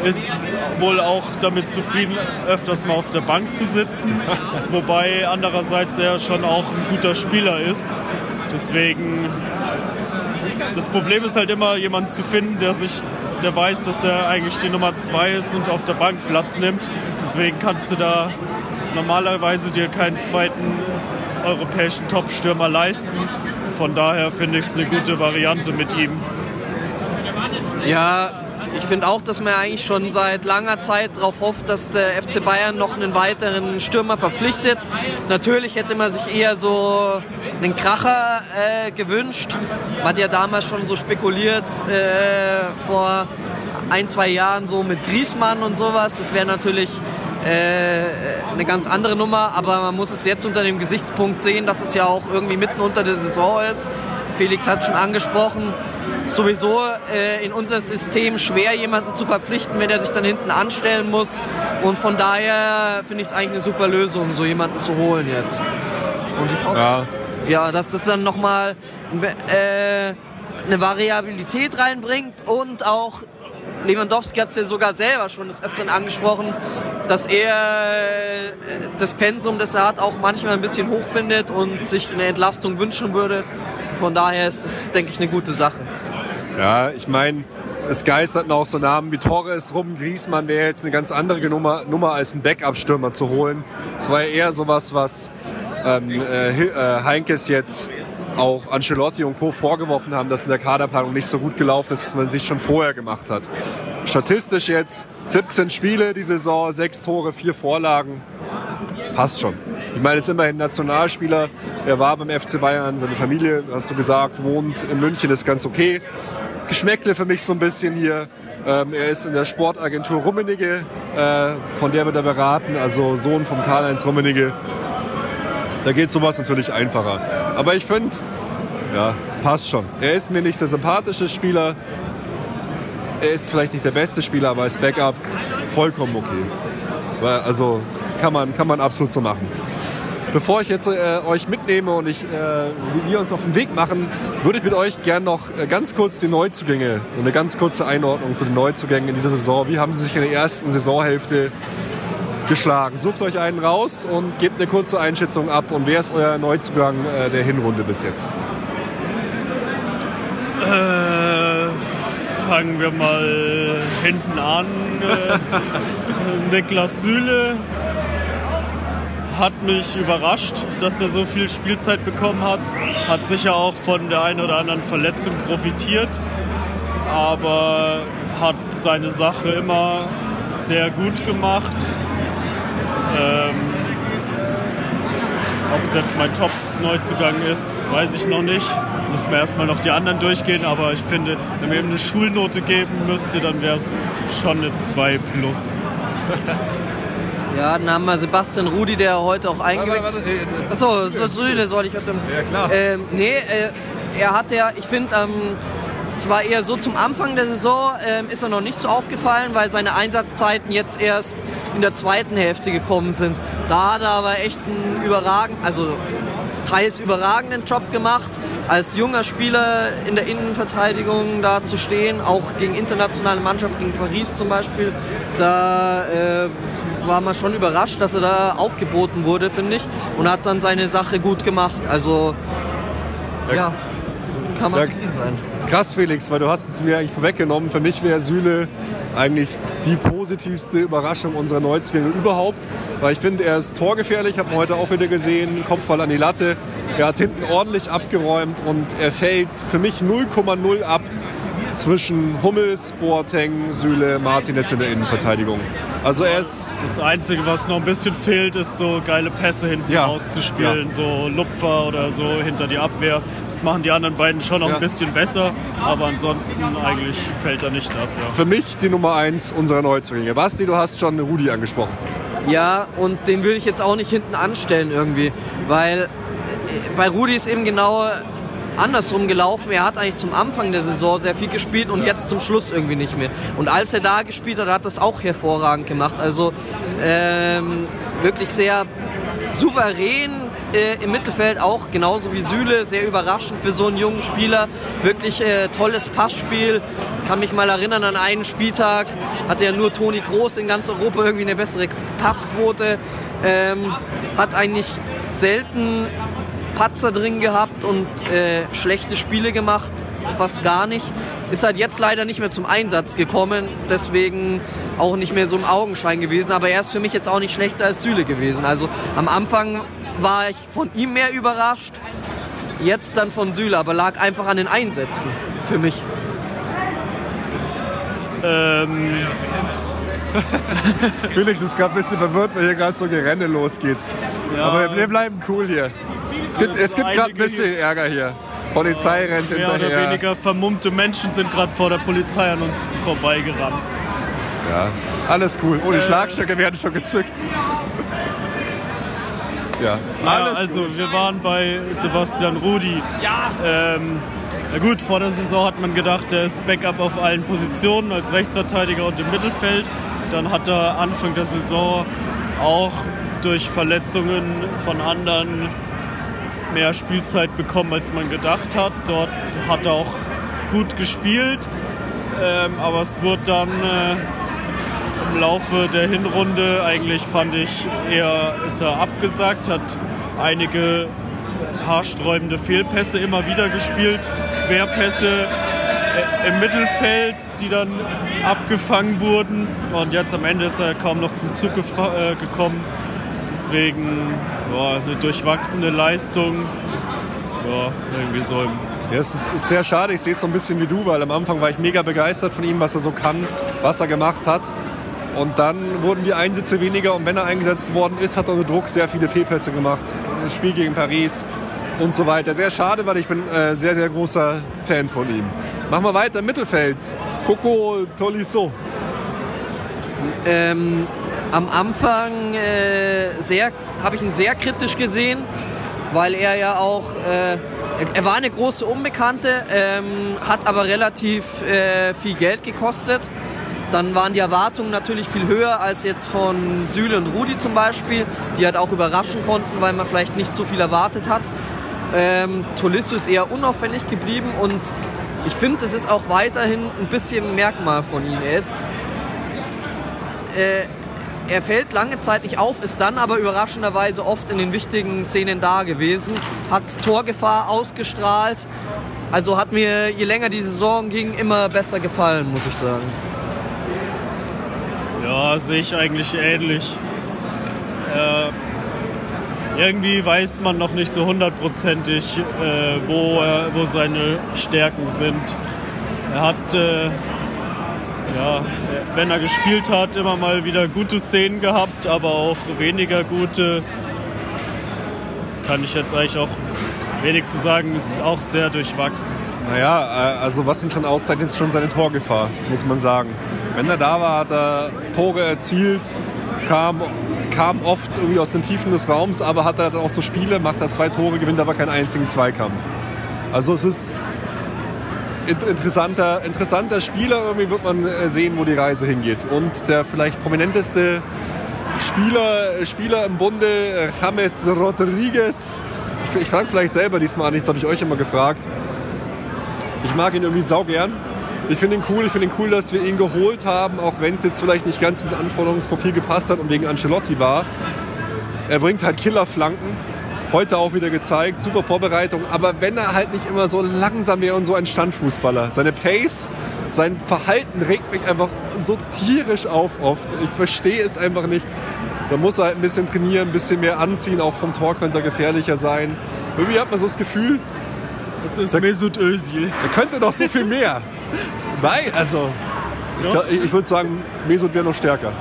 ist wohl auch damit zufrieden, öfters mal auf der Bank zu sitzen. Wobei andererseits er schon auch ein guter Spieler ist. Deswegen, das Problem ist halt immer, jemanden zu finden, der sich der weiß, dass er eigentlich die Nummer zwei ist und auf der Bank Platz nimmt. Deswegen kannst du da normalerweise dir keinen zweiten europäischen Top-Stürmer leisten. Von daher finde ich es eine gute Variante mit ihm. Ja, ich finde auch, dass man eigentlich schon seit langer Zeit darauf hofft, dass der FC Bayern noch einen weiteren Stürmer verpflichtet. Natürlich hätte man sich eher so einen Kracher äh, gewünscht. Man hat ja damals schon so spekuliert äh, vor ein, zwei Jahren so mit Griesmann und sowas. Das wäre natürlich äh, eine ganz andere Nummer, aber man muss es jetzt unter dem Gesichtspunkt sehen, dass es ja auch irgendwie mitten unter der Saison ist. Felix hat schon angesprochen, sowieso äh, in unser System schwer, jemanden zu verpflichten, wenn er sich dann hinten anstellen muss. Und von daher finde ich es eigentlich eine super Lösung, so jemanden zu holen jetzt. Und ich hoffe, ja, ja dass es dann nochmal äh, eine Variabilität reinbringt und auch Lewandowski hat es ja sogar selber schon des Öfteren angesprochen, dass er äh, das Pensum, das er hat, auch manchmal ein bisschen hoch findet und sich eine Entlastung wünschen würde. Von daher ist das, denke ich, eine gute Sache. Ja, ich meine, es geisterten auch so Namen wie Torres rum. Griesmann wäre jetzt eine ganz andere Nummer, Nummer als einen Backup-Stürmer zu holen. Es war ja eher sowas, was ähm, äh, äh, Heinkes jetzt auch Ancelotti und Co. vorgeworfen haben, dass in der Kaderplanung nicht so gut gelaufen ist, dass man sich schon vorher gemacht hat. Statistisch jetzt 17 Spiele die Saison, 6 Tore, 4 Vorlagen. Passt schon. Ich meine, ist immerhin Nationalspieler. Er war beim FC Bayern, seine Familie, hast du gesagt, wohnt in München, ist ganz okay. Geschmäckle für mich so ein bisschen hier. Ähm, er ist in der Sportagentur Rummenigge, äh, von der wird er beraten, also Sohn von Karl-Heinz Rummenigge. Da geht sowas natürlich einfacher. Aber ich finde, ja, passt schon. Er ist mir nicht der sympathische Spieler. Er ist vielleicht nicht der beste Spieler, aber als Backup vollkommen okay. Also kann man, kann man absolut so machen. Bevor ich jetzt äh, euch mitnehme und ich, äh, wir uns auf den Weg machen, würde ich mit euch gerne noch äh, ganz kurz die Neuzugänge und eine ganz kurze Einordnung zu den Neuzugängen in dieser Saison. Wie haben sie sich in der ersten Saisonhälfte geschlagen? Sucht euch einen raus und gebt eine kurze Einschätzung ab. Und wer ist euer Neuzugang äh, der Hinrunde bis jetzt? Äh, fangen wir mal hinten an. Äh, Niklas Süle hat mich überrascht, dass er so viel Spielzeit bekommen hat. Hat sicher auch von der einen oder anderen Verletzung profitiert, aber hat seine Sache immer sehr gut gemacht. Ähm, Ob es jetzt mein Top-Neuzugang ist, weiß ich noch nicht. Müssen wir erstmal noch die anderen durchgehen, aber ich finde, wenn man ihm eine Schulnote geben müsste, dann wäre es schon eine 2 plus. Ja, dann haben wir Sebastian Rudi, der heute auch eingeweckt. Äh, Achso, so, so soll ich. Ja, klar. Ähm, nee, äh, er hat ja, ich finde, ähm, zwar eher so zum Anfang der Saison ähm, ist er noch nicht so aufgefallen, weil seine Einsatzzeiten jetzt erst in der zweiten Hälfte gekommen sind. Da hat er aber echt einen überragenden, also teils überragenden Job gemacht, als junger Spieler in der Innenverteidigung da zu stehen, auch gegen internationale Mannschaften, gegen Paris zum Beispiel. Da äh, war man schon überrascht, dass er da aufgeboten wurde, finde ich, und hat dann seine Sache gut gemacht. Also ja, ja kann man ja, zufrieden sein. Krass, Felix, weil du hast es mir eigentlich vorweggenommen. Für mich wäre Süle eigentlich die positivste Überraschung unserer Neuzugänge überhaupt, weil ich finde, er ist torgefährlich, habe heute auch wieder gesehen, Kopfball an die Latte. Er hat hinten ordentlich abgeräumt und er fällt für mich 0,0 ab zwischen Hummels, Boateng, Süle, Martinez in der Innenverteidigung. Also er ist... Das Einzige, was noch ein bisschen fehlt, ist so geile Pässe hinten ja. rauszuspielen, ja. so Lupfer oder so hinter die Abwehr. Das machen die anderen beiden schon noch ja. ein bisschen besser, aber ansonsten eigentlich fällt er nicht ab. Ja. Für mich die Nummer eins unserer Neuzugänge. Basti, du hast schon Rudi angesprochen. Ja, und den würde ich jetzt auch nicht hinten anstellen irgendwie, weil bei Rudi ist eben genau andersrum gelaufen. Er hat eigentlich zum Anfang der Saison sehr viel gespielt und ja. jetzt zum Schluss irgendwie nicht mehr. Und als er da gespielt hat, hat das auch hervorragend gemacht. Also ähm, wirklich sehr souverän äh, im Mittelfeld auch, genauso wie Süle, sehr überraschend für so einen jungen Spieler. Wirklich äh, tolles Passspiel. Kann mich mal erinnern an einen Spieltag, hatte ja nur Toni Groß in ganz Europa irgendwie eine bessere Passquote. Ähm, hat eigentlich selten Patzer drin gehabt und äh, schlechte Spiele gemacht, fast gar nicht. Ist halt jetzt leider nicht mehr zum Einsatz gekommen, deswegen auch nicht mehr so im Augenschein gewesen. Aber er ist für mich jetzt auch nicht schlechter als Süle gewesen. Also am Anfang war ich von ihm mehr überrascht, jetzt dann von Süle, aber lag einfach an den Einsätzen für mich. Ähm, Felix ist gerade ein bisschen verwirrt, weil hier gerade so Gerenne losgeht. ja, Aber wir bleiben cool hier. Es gibt, es gibt gerade ein bisschen Ärger hier. Polizei rennt mehr oder hinterher. weniger vermummte Menschen sind gerade vor der Polizei an uns vorbeigerannt. Ja, alles cool. Oh, die Äh. Schlagstöcke werden schon gezückt. Ja, Ja, alles also gut. wir waren bei Sebastian Rudi. Ja. Ähm, na gut, vor der Saison hat man gedacht, er ist Backup auf allen Positionen als Rechtsverteidiger und im Mittelfeld. Dann hat er Anfang der Saison auch durch Verletzungen von anderen mehr Spielzeit bekommen, als man gedacht hat. Dort hat er auch gut gespielt, ähm, aber es wurde dann äh, im Laufe der Hinrunde eigentlich fand ich eher ist er abgesagt, hat einige haarsträubende Fehlpässe immer wieder gespielt, Querpässe äh, im Mittelfeld, die dann abgefangen wurden und jetzt am Ende ist er kaum noch zum Zug äh, gekommen. Deswegen ja, eine durchwachsene Leistung. Ja, irgendwie so im Ja, es ist, sehr schade. Ich sehe es so ein bisschen wie du, weil am Anfang war ich mega begeistert von ihm, was er so kann, was er gemacht hat. Und dann wurden die Einsätze weniger und wenn er eingesetzt worden ist, hat er unter Druck sehr viele Fehlpässe gemacht. Das Spiel gegen Paris und so weiter. Sehr schade, weil ich bin äh, sehr, sehr großer Fan von ihm. Machen wir weiter im Mittelfeld. Coco Tolisso. Ähm, am Anfang äh, sehr, habe ich ihn sehr kritisch gesehen, weil er ja auch, äh, er, war eine große Unbekannte, ähm, hat aber relativ äh, viel Geld gekostet. Dann waren die Erwartungen natürlich viel höher als jetzt von Süle und Rudi zum Beispiel, die halt auch überraschen konnten, weil man vielleicht nicht so viel erwartet hat. Ähm, Tolisso ist eher unauffällig geblieben und ich finde, es ist auch weiterhin ein bisschen ein Merkmal von ihm. Er ist äh, er fällt lange Zeit nicht auf, ist dann aber überraschenderweise oft in den wichtigen Szenen da gewesen, hat Torgefahr ausgestrahlt. Also hat mir, je länger die Saison ging, immer besser gefallen, muss ich sagen. Ja, sehe ich eigentlich ähnlich. Äh, irgendwie weiß man noch nicht so hundertprozentig, äh, wo, er, wo seine Stärken sind. Er hat, äh, ja, wenn er gespielt hat, immer mal wieder gute Szenen gehabt, aber auch weniger gute. Kann ich jetzt eigentlich auch wenig zu sagen, ist auch sehr durchwachsen. Naja, äh, also was ihn schon auszeichnet, ist schon seine Torgefahr, muss man sagen. Wenn er da war, hat er Tore erzielt, kam, kam oft irgendwie aus den Tiefen des Raums, aber hat er dann auch so Spiele, macht er zwei Tore, gewinnt aber keinen einzigen Zweikampf. Also es ist interessanter, interessanter Spieler, irgendwie wird man äh, sehen, wo die Reise hingeht. Und der vielleicht prominenteste Spieler, Spieler im Bunde, James Rodriguez. Ich, ich frage vielleicht selber diesmal das habe ich euch immer gefragt. Ich mag ihn irgendwie saugern. Ich finde ihn cool. Ich finde ihn cool, dass wir ihn geholt haben, auch wenn es jetzt vielleicht nicht ganz ins Anforderungsprofil gepasst hat und wegen Ancelotti war. Er bringt halt Killerflanken. Heute auch wieder gezeigt. Super Vorbereitung. Aber wenn er halt nicht immer so langsam wäre und so ein Standfußballer. Seine Pace, sein Verhalten regt mich einfach so tierisch auf oft. Ich verstehe es einfach nicht. Da muss er halt ein bisschen trainieren, ein bisschen mehr anziehen. Auch vom Tor könnte er gefährlicher sein. Irgendwie hat man so das Gefühl, Das ist Mesut Özil. er könnte noch so viel mehr. Nein, also. Ich, ich würde sagen, Mesut wäre noch stärker.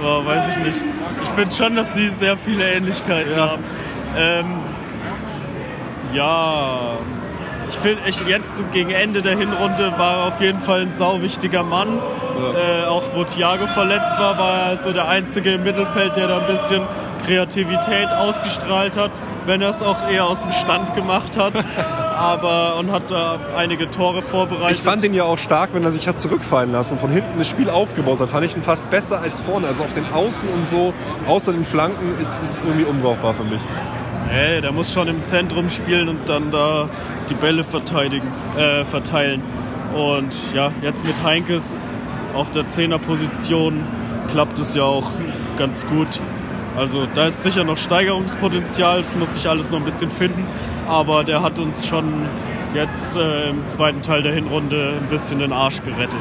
Aber weiß ich nicht. Ich finde schon, dass die sehr viele Ähnlichkeiten haben. Ähm, ja, ich finde, jetzt gegen Ende der Hinrunde war er auf jeden Fall ein sauwichtiger Mann. Äh, auch wo Thiago verletzt war, war er so der Einzige im Mittelfeld, der da ein bisschen Kreativität ausgestrahlt hat, wenn er es auch eher aus dem Stand gemacht hat. aber und hat da einige Tore vorbereitet. Ich fand ihn ja auch stark, wenn er sich hat zurückfallen lassen und von hinten das Spiel aufgebaut hat. Fand ich ihn fast besser als vorne. Also auf den Außen und so, außer den Flanken, ist es irgendwie unbrauchbar für mich. Hey, der muss schon im Zentrum spielen und dann da die Bälle verteidigen, äh, verteilen. Und ja, jetzt mit Heinkes auf der Zehnerposition klappt es ja auch ganz gut. Also da ist sicher noch Steigerungspotenzial, es muss sich alles noch ein bisschen finden, aber der hat uns schon jetzt äh, im zweiten Teil der Hinrunde ein bisschen den Arsch gerettet.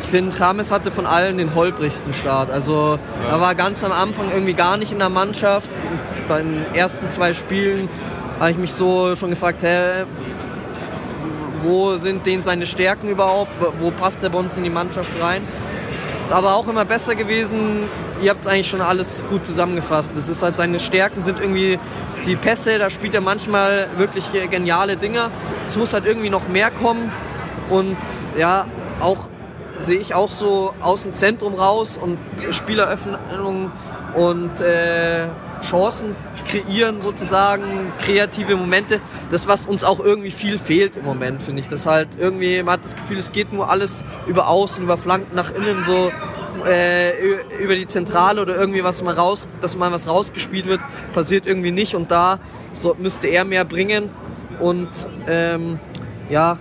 Ich finde, Rames hatte von allen den holprigsten Start. Also ja. er war ganz am Anfang irgendwie gar nicht in der Mannschaft. Bei den ersten zwei Spielen habe ich mich so schon gefragt, hä, wo sind denn seine Stärken überhaupt? Wo passt er bei uns in die Mannschaft rein? Ist aber auch immer besser gewesen. Ihr habt es eigentlich schon alles gut zusammengefasst. Es ist halt seine Stärken sind irgendwie die Pässe, da spielt er manchmal wirklich geniale Dinger. Es muss halt irgendwie noch mehr kommen. Und ja, auch sehe ich auch so aus dem Zentrum raus und Spieleröffnung und äh, Chancen kreieren sozusagen, kreative Momente. Das, was uns auch irgendwie viel fehlt im Moment, finde ich. Das halt irgendwie, man hat das Gefühl, es geht nur alles über Außen, über Flanken nach innen, so äh, über die Zentrale oder irgendwie was mal raus, dass mal was rausgespielt wird, passiert irgendwie nicht und da so, müsste er mehr bringen und ähm, ja,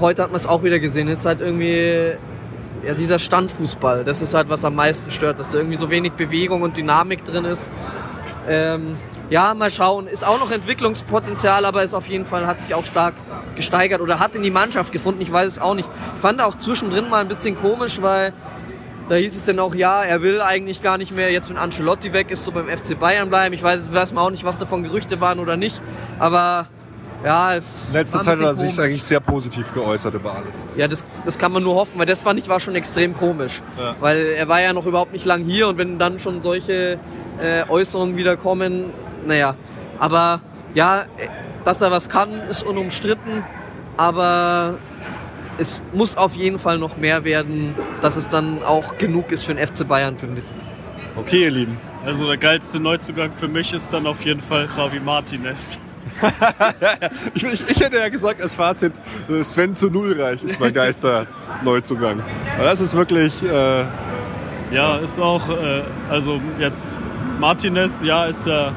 heute hat man es auch wieder gesehen, es ist halt irgendwie ja, dieser Standfußball, das ist halt was am meisten stört, dass da irgendwie so wenig Bewegung und Dynamik drin ist. Ähm, ja, mal schauen. Ist auch noch Entwicklungspotenzial, aber ist auf jeden Fall, hat sich auch stark gesteigert oder hat in die Mannschaft gefunden. Ich weiß es auch nicht. Ich fand auch zwischendrin mal ein bisschen komisch, weil da hieß es dann auch, ja, er will eigentlich gar nicht mehr, jetzt wenn Ancelotti weg ist, so beim FC Bayern bleiben. Ich weiß, weiß mal auch nicht, was davon Gerüchte waren oder nicht. Aber ja, in letzter Zeit hat er sich eigentlich sehr positiv geäußert über alles. Ja, das, das kann man nur hoffen, weil das fand ich war schon extrem komisch. Ja. Weil er war ja noch überhaupt nicht lang hier und wenn dann schon solche äh, Äußerungen wieder kommen, naja. Aber ja, dass er was kann, ist unumstritten. Aber es muss auf jeden Fall noch mehr werden, dass es dann auch genug ist für den FC Bayern, finde ich. Okay, ihr Lieben. Also der geilste Neuzugang für mich ist dann auf jeden Fall Javi Martinez. ich, ich, ich, hätte ja gesagt, als Fazit, Sven zu Nullreich ist mein Geister Neuzugang. Aber das ist wirklich. Äh, ja, ist auch, äh, also jetzt Martinez, ja, ist ja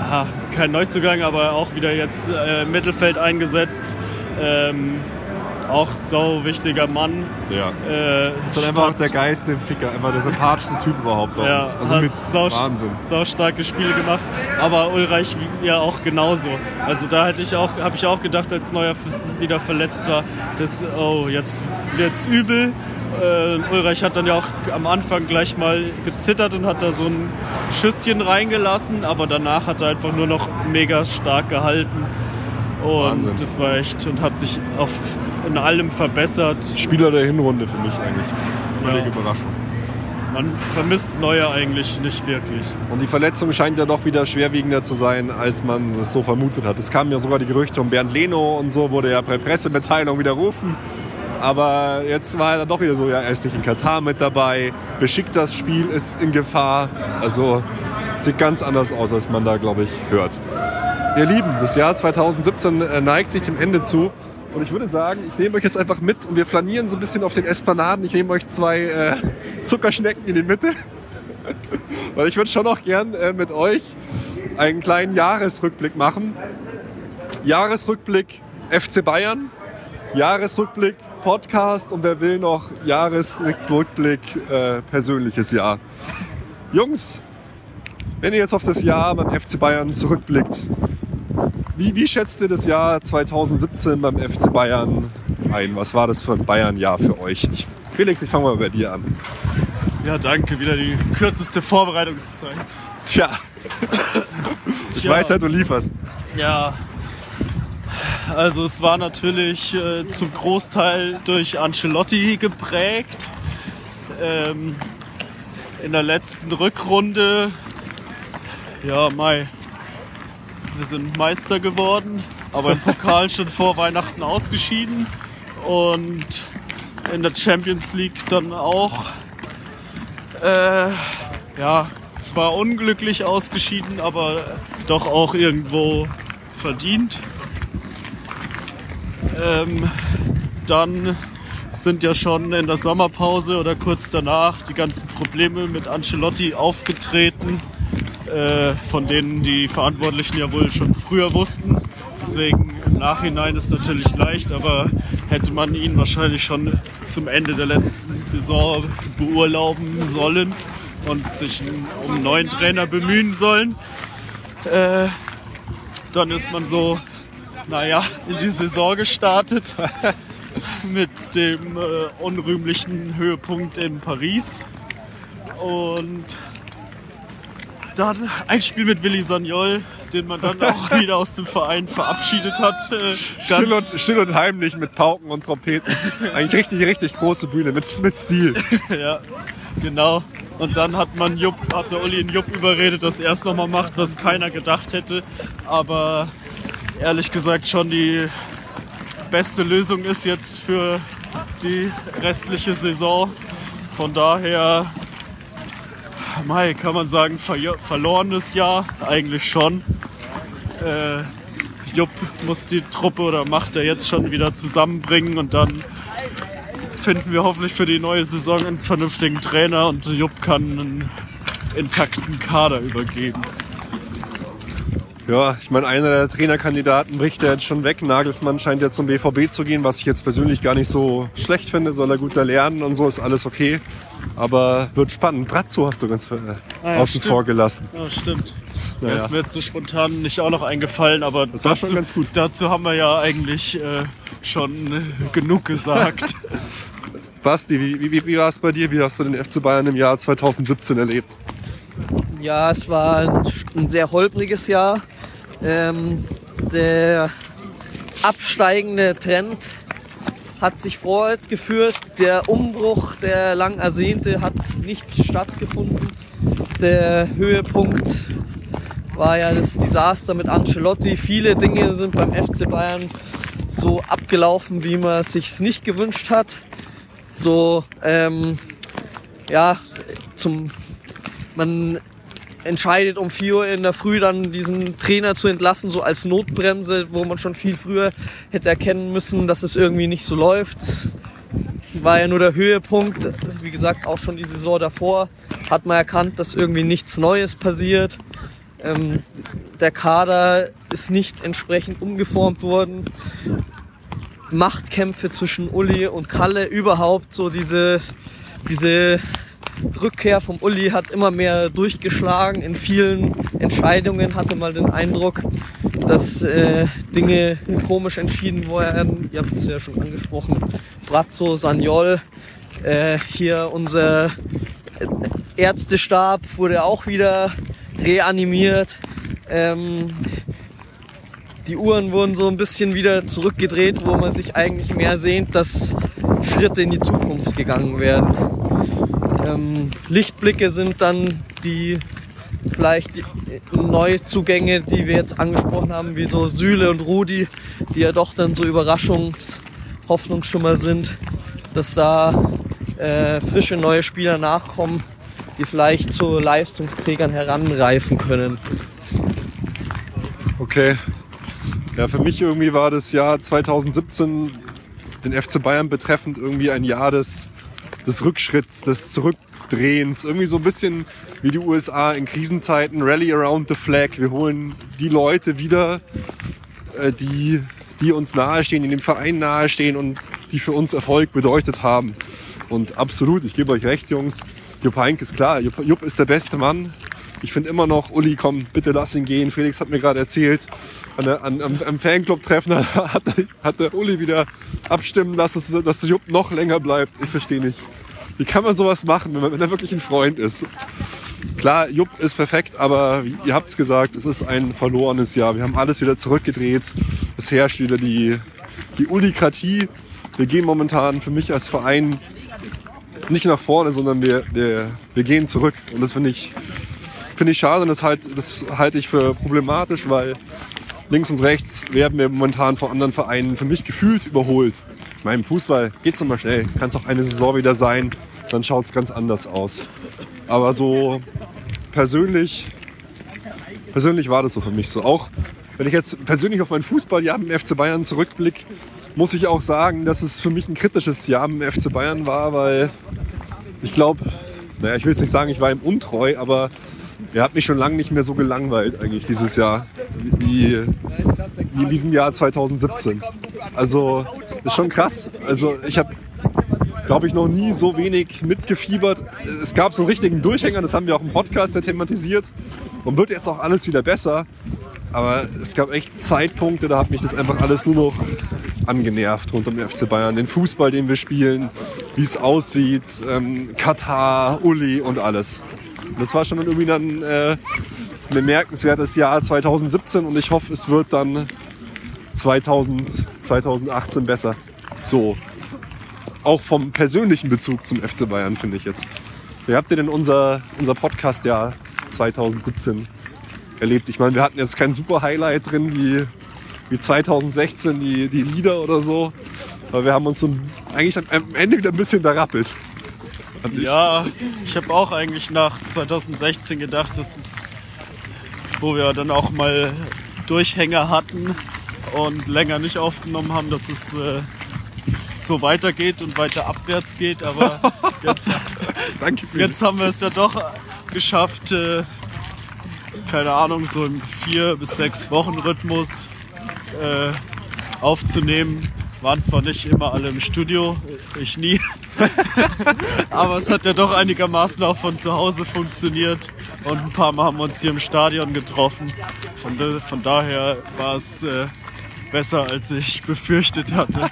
aha, kein Neuzugang, aber auch wieder jetzt äh, Mittelfeld eingesetzt. Ähm, auch so wichtiger Mann. Ja. Äh, ist dann einfach der geilste Ficker, einfach der sympathischste Typ überhaupt bei ja, uns. Also mit sau, Wahnsinn. Sau starke Spiele gemacht, aber Ulreich ja auch genauso. Also da hätte ich auch, habe ich auch gedacht, als Neuer wieder verletzt war, dass oh jetzt wird's übel. Äh, Ulreich hat dann ja auch am Anfang gleich mal gezittert und hat da so ein Schüsschen reingelassen, aber danach hat er einfach nur noch mega stark gehalten. Und Wahnsinn. das war echt und hat sich auf, in allem verbessert. Spieler der Hinrunde für mich eigentlich. Völlige ja. Überraschung. Man vermisst Neuer eigentlich nicht wirklich. Und die Verletzung scheint ja doch wieder schwerwiegender zu sein, als man es so vermutet hat. Es kamen ja sogar die Gerüchte um Bernd Leno und so, wurde ja bei Pressemitteilung widerrufen. Aber jetzt war er dann doch wieder so, ja, er ist nicht in Katar mit dabei. Beschickt das Spiel ist in Gefahr. Also sieht ganz anders aus, als man da, glaube ich, hört. Ihr Lieben, das Jahr 2017 äh, neigt sich dem Ende zu. Und ich würde sagen, ich nehme euch jetzt einfach mit und wir flanieren so ein bisschen auf den Esplanaden. Ich nehme euch zwei äh, Zuckerschnecken in die Mitte. Weil ich würde schon auch gern äh, mit euch einen kleinen Jahresrückblick machen. Jahresrückblick FC Bayern, Jahresrückblick Podcast und wer will noch Jahresrückblick äh, persönliches Jahr. Jungs, wenn ihr jetzt auf das Jahr beim FC Bayern zurückblickt, wie, wie schätzt ihr das Jahr 2017 beim FC Bayern ein? Was war das für ein Bayern-Jahr für euch? Ich, Felix, ich fange mal bei dir an. Ja, danke. Wieder die kürzeste Vorbereitungszeit. Tja. ich Tja. weiß ja, du lieferst. Ja. Also es war natürlich äh, zum Großteil durch Ancelotti geprägt. Ähm, in der letzten Rückrunde, ja, Mai, wir sind Meister geworden, aber im Pokal schon vor Weihnachten ausgeschieden. Und in der Champions League dann auch. Äh, ja, zwar unglücklich ausgeschieden, aber doch auch irgendwo verdient. Ähm, dann sind ja schon in der Sommerpause oder kurz danach die ganzen Probleme mit Ancelotti aufgetreten, äh, von denen die Verantwortlichen ja wohl schon früher wussten. Deswegen im Nachhinein ist natürlich leicht, aber hätte man ihn wahrscheinlich schon zum Ende der letzten Saison beurlauben sollen und sich um einen neuen Trainer bemühen sollen. Äh, dann ist man so, naja, in die Saison gestartet mit dem äh, unrühmlichen Höhepunkt in Paris. Und dann ein Spiel mit Willi Sagnol, den man dann auch wieder aus dem Verein verabschiedet hat. Äh, Still und, still und heimlich mit Pauken und Trompeten. Eigentlich richtig, richtig große Bühne mit, mit Stil. ja, genau. Und dann hat man Jupp, hat der Uli in Jupp überredet, dass er es nochmal macht, was keiner gedacht hätte. Aber ehrlich gesagt schon die beste Lösung ist jetzt für die restliche Saison. Von daher, Mai, kann man sagen, ver verlorenes Jahr eigentlich schon. Äh, Jupp muss die Truppe oder macht er jetzt schon wieder zusammenbringen und dann finden wir hoffentlich für die neue Saison einen vernünftigen Trainer und Jupp kann einen intakten Kader übergeben. Ja, ich meine, einer der Trainerkandidaten bricht ja jetzt schon weg. Nagelsmann scheint jetzt zum BVB zu gehen, was ich jetzt persönlich gar nicht so schlecht finde. Soll er gut da lernen und so, ist alles okay. Aber wird spannend. Brazzo hast du ganz äh, ah, ja, außen vor gelassen. Ja, stimmt. Naja. Der ist mir jetzt so spontan nicht auch noch eingefallen, aber das dazu, schon ganz gut. dazu haben wir ja eigentlich äh, schon genug gesagt. Basti, wie, wie, wie war es bei dir? Wie hast du den FC Bayern im Jahr 2017 erlebt? Ja, es war ein, ein sehr holpriges Jahr. Ähm, der absteigende Trend hat sich fortgeführt. Der Umbruch, der lang ersehnte, hat nicht stattgefunden. Der Höhepunkt war ja das Desaster mit Ancelotti. Viele Dinge sind beim FC Bayern so abgelaufen, wie man es sich nicht gewünscht hat. So, ähm, ja, zum, man entscheidet um 4 Uhr in der Früh dann diesen Trainer zu entlassen, so als Notbremse, wo man schon viel früher hätte erkennen müssen, dass es irgendwie nicht so läuft. Das war ja nur der Höhepunkt. Wie gesagt, auch schon die Saison davor hat man erkannt, dass irgendwie nichts Neues passiert. Ähm, der Kader ist nicht entsprechend umgeformt worden. Machtkämpfe zwischen Uli und Kalle überhaupt so diese, diese Rückkehr vom Uli hat immer mehr durchgeschlagen. In vielen Entscheidungen hatte man den Eindruck, dass äh, Dinge komisch entschieden wurden. Ihr habt es ja schon angesprochen. Brazzo, Sagnol, äh, hier unser Ärztestab wurde auch wieder reanimiert. Ähm, die Uhren wurden so ein bisschen wieder zurückgedreht, wo man sich eigentlich mehr sehnt, dass Schritte in die Zukunft gegangen werden. Ähm, Lichtblicke sind dann die vielleicht die Neuzugänge, die wir jetzt angesprochen haben, wie so Süle und Rudi, die ja doch dann so Überraschungs-, Hoffnungsschimmer sind, dass da äh, frische neue Spieler nachkommen, die vielleicht zu Leistungsträgern heranreifen können. Okay. Ja, für mich irgendwie war das Jahr 2017 den FC Bayern betreffend irgendwie ein Jahr des des Rückschritts, des Zurückdrehens. Irgendwie so ein bisschen wie die USA in Krisenzeiten, Rally around the flag. Wir holen die Leute wieder, äh, die, die uns nahestehen, die dem Verein nahestehen und die für uns Erfolg bedeutet haben. Und absolut, ich gebe euch recht, Jungs. Jupp Heynck ist klar, Jupp, Jupp ist der beste Mann. Ich finde immer noch, Uli, komm, bitte lass ihn gehen. Felix hat mir gerade erzählt, an, an, am, am Fanclub-Treffen hat, hat der Uli wieder abstimmen lassen, dass der Jupp noch länger bleibt. Ich verstehe nicht. Wie kann man sowas machen, wenn, man, wenn er wirklich ein Freund ist? Klar, Jupp ist perfekt, aber ihr habt es gesagt, es ist ein verlorenes Jahr. Wir haben alles wieder zurückgedreht. Es herrscht wieder die, die Ulikratie. Wir gehen momentan für mich als Verein nicht nach vorne, sondern wir, wir, wir gehen zurück. Und das finde ich, finde ich schade und das, halt, das halte ich für problematisch, weil links und rechts werden wir momentan von anderen Vereinen für mich gefühlt überholt. Ich meine, im Fußball geht es nochmal schnell. Kann es auch eine Saison wieder sein, dann schaut es ganz anders aus. Aber so persönlich, persönlich war das so für mich so. Auch wenn ich jetzt persönlich auf mein Fußballjahr im FC Bayern zurückblicke, muss ich auch sagen, dass es für mich ein kritisches Jahr im FC Bayern war, weil ich glaube, naja, ich will jetzt nicht sagen, ich war ihm untreu, aber er hat mich schon lange nicht mehr so gelangweilt eigentlich dieses Jahr, wie, wie in diesem Jahr 2017. Also, ist schon krass. Also, ich habe glaube ich, noch nie so wenig mitgefiebert. Es gab so einen richtigen Durchhänger, das haben wir auch im Podcast thematisiert. Und wird jetzt auch alles wieder besser. Aber es gab echt Zeitpunkte, da hat mich das einfach alles nur noch angenervt rund um den FC Bayern. Den Fußball, den wir spielen, wie es aussieht, ähm, Katar, Uli und alles. Das war schon irgendwie dann äh, ein bemerkenswertes Jahr 2017 und ich hoffe, es wird dann 2000, 2018 besser. So. Auch vom persönlichen Bezug zum FC Bayern, finde ich jetzt. Wie habt ihr denn unser, unser Podcast-Jahr 2017 erlebt? Ich meine, wir hatten jetzt kein super Highlight drin wie, wie 2016, die, die Lieder oder so. Aber wir haben uns so eigentlich am Ende wieder ein bisschen da rappelt. Ja, ich habe auch eigentlich nach 2016 gedacht, dass es, wo wir dann auch mal Durchhänger hatten und länger nicht aufgenommen haben, dass es äh, so weitergeht und weiter abwärts geht. Aber jetzt, jetzt haben wir es ja doch geschafft, äh, keine Ahnung, so im vier bis sechs Wochen Rhythmus äh, aufzunehmen. Waren zwar nicht immer alle im Studio, ich nie, aber es hat ja doch einigermaßen auch von zu Hause funktioniert und ein paar Mal haben wir uns hier im Stadion getroffen. Von, von daher war es äh, besser, als ich befürchtet hatte.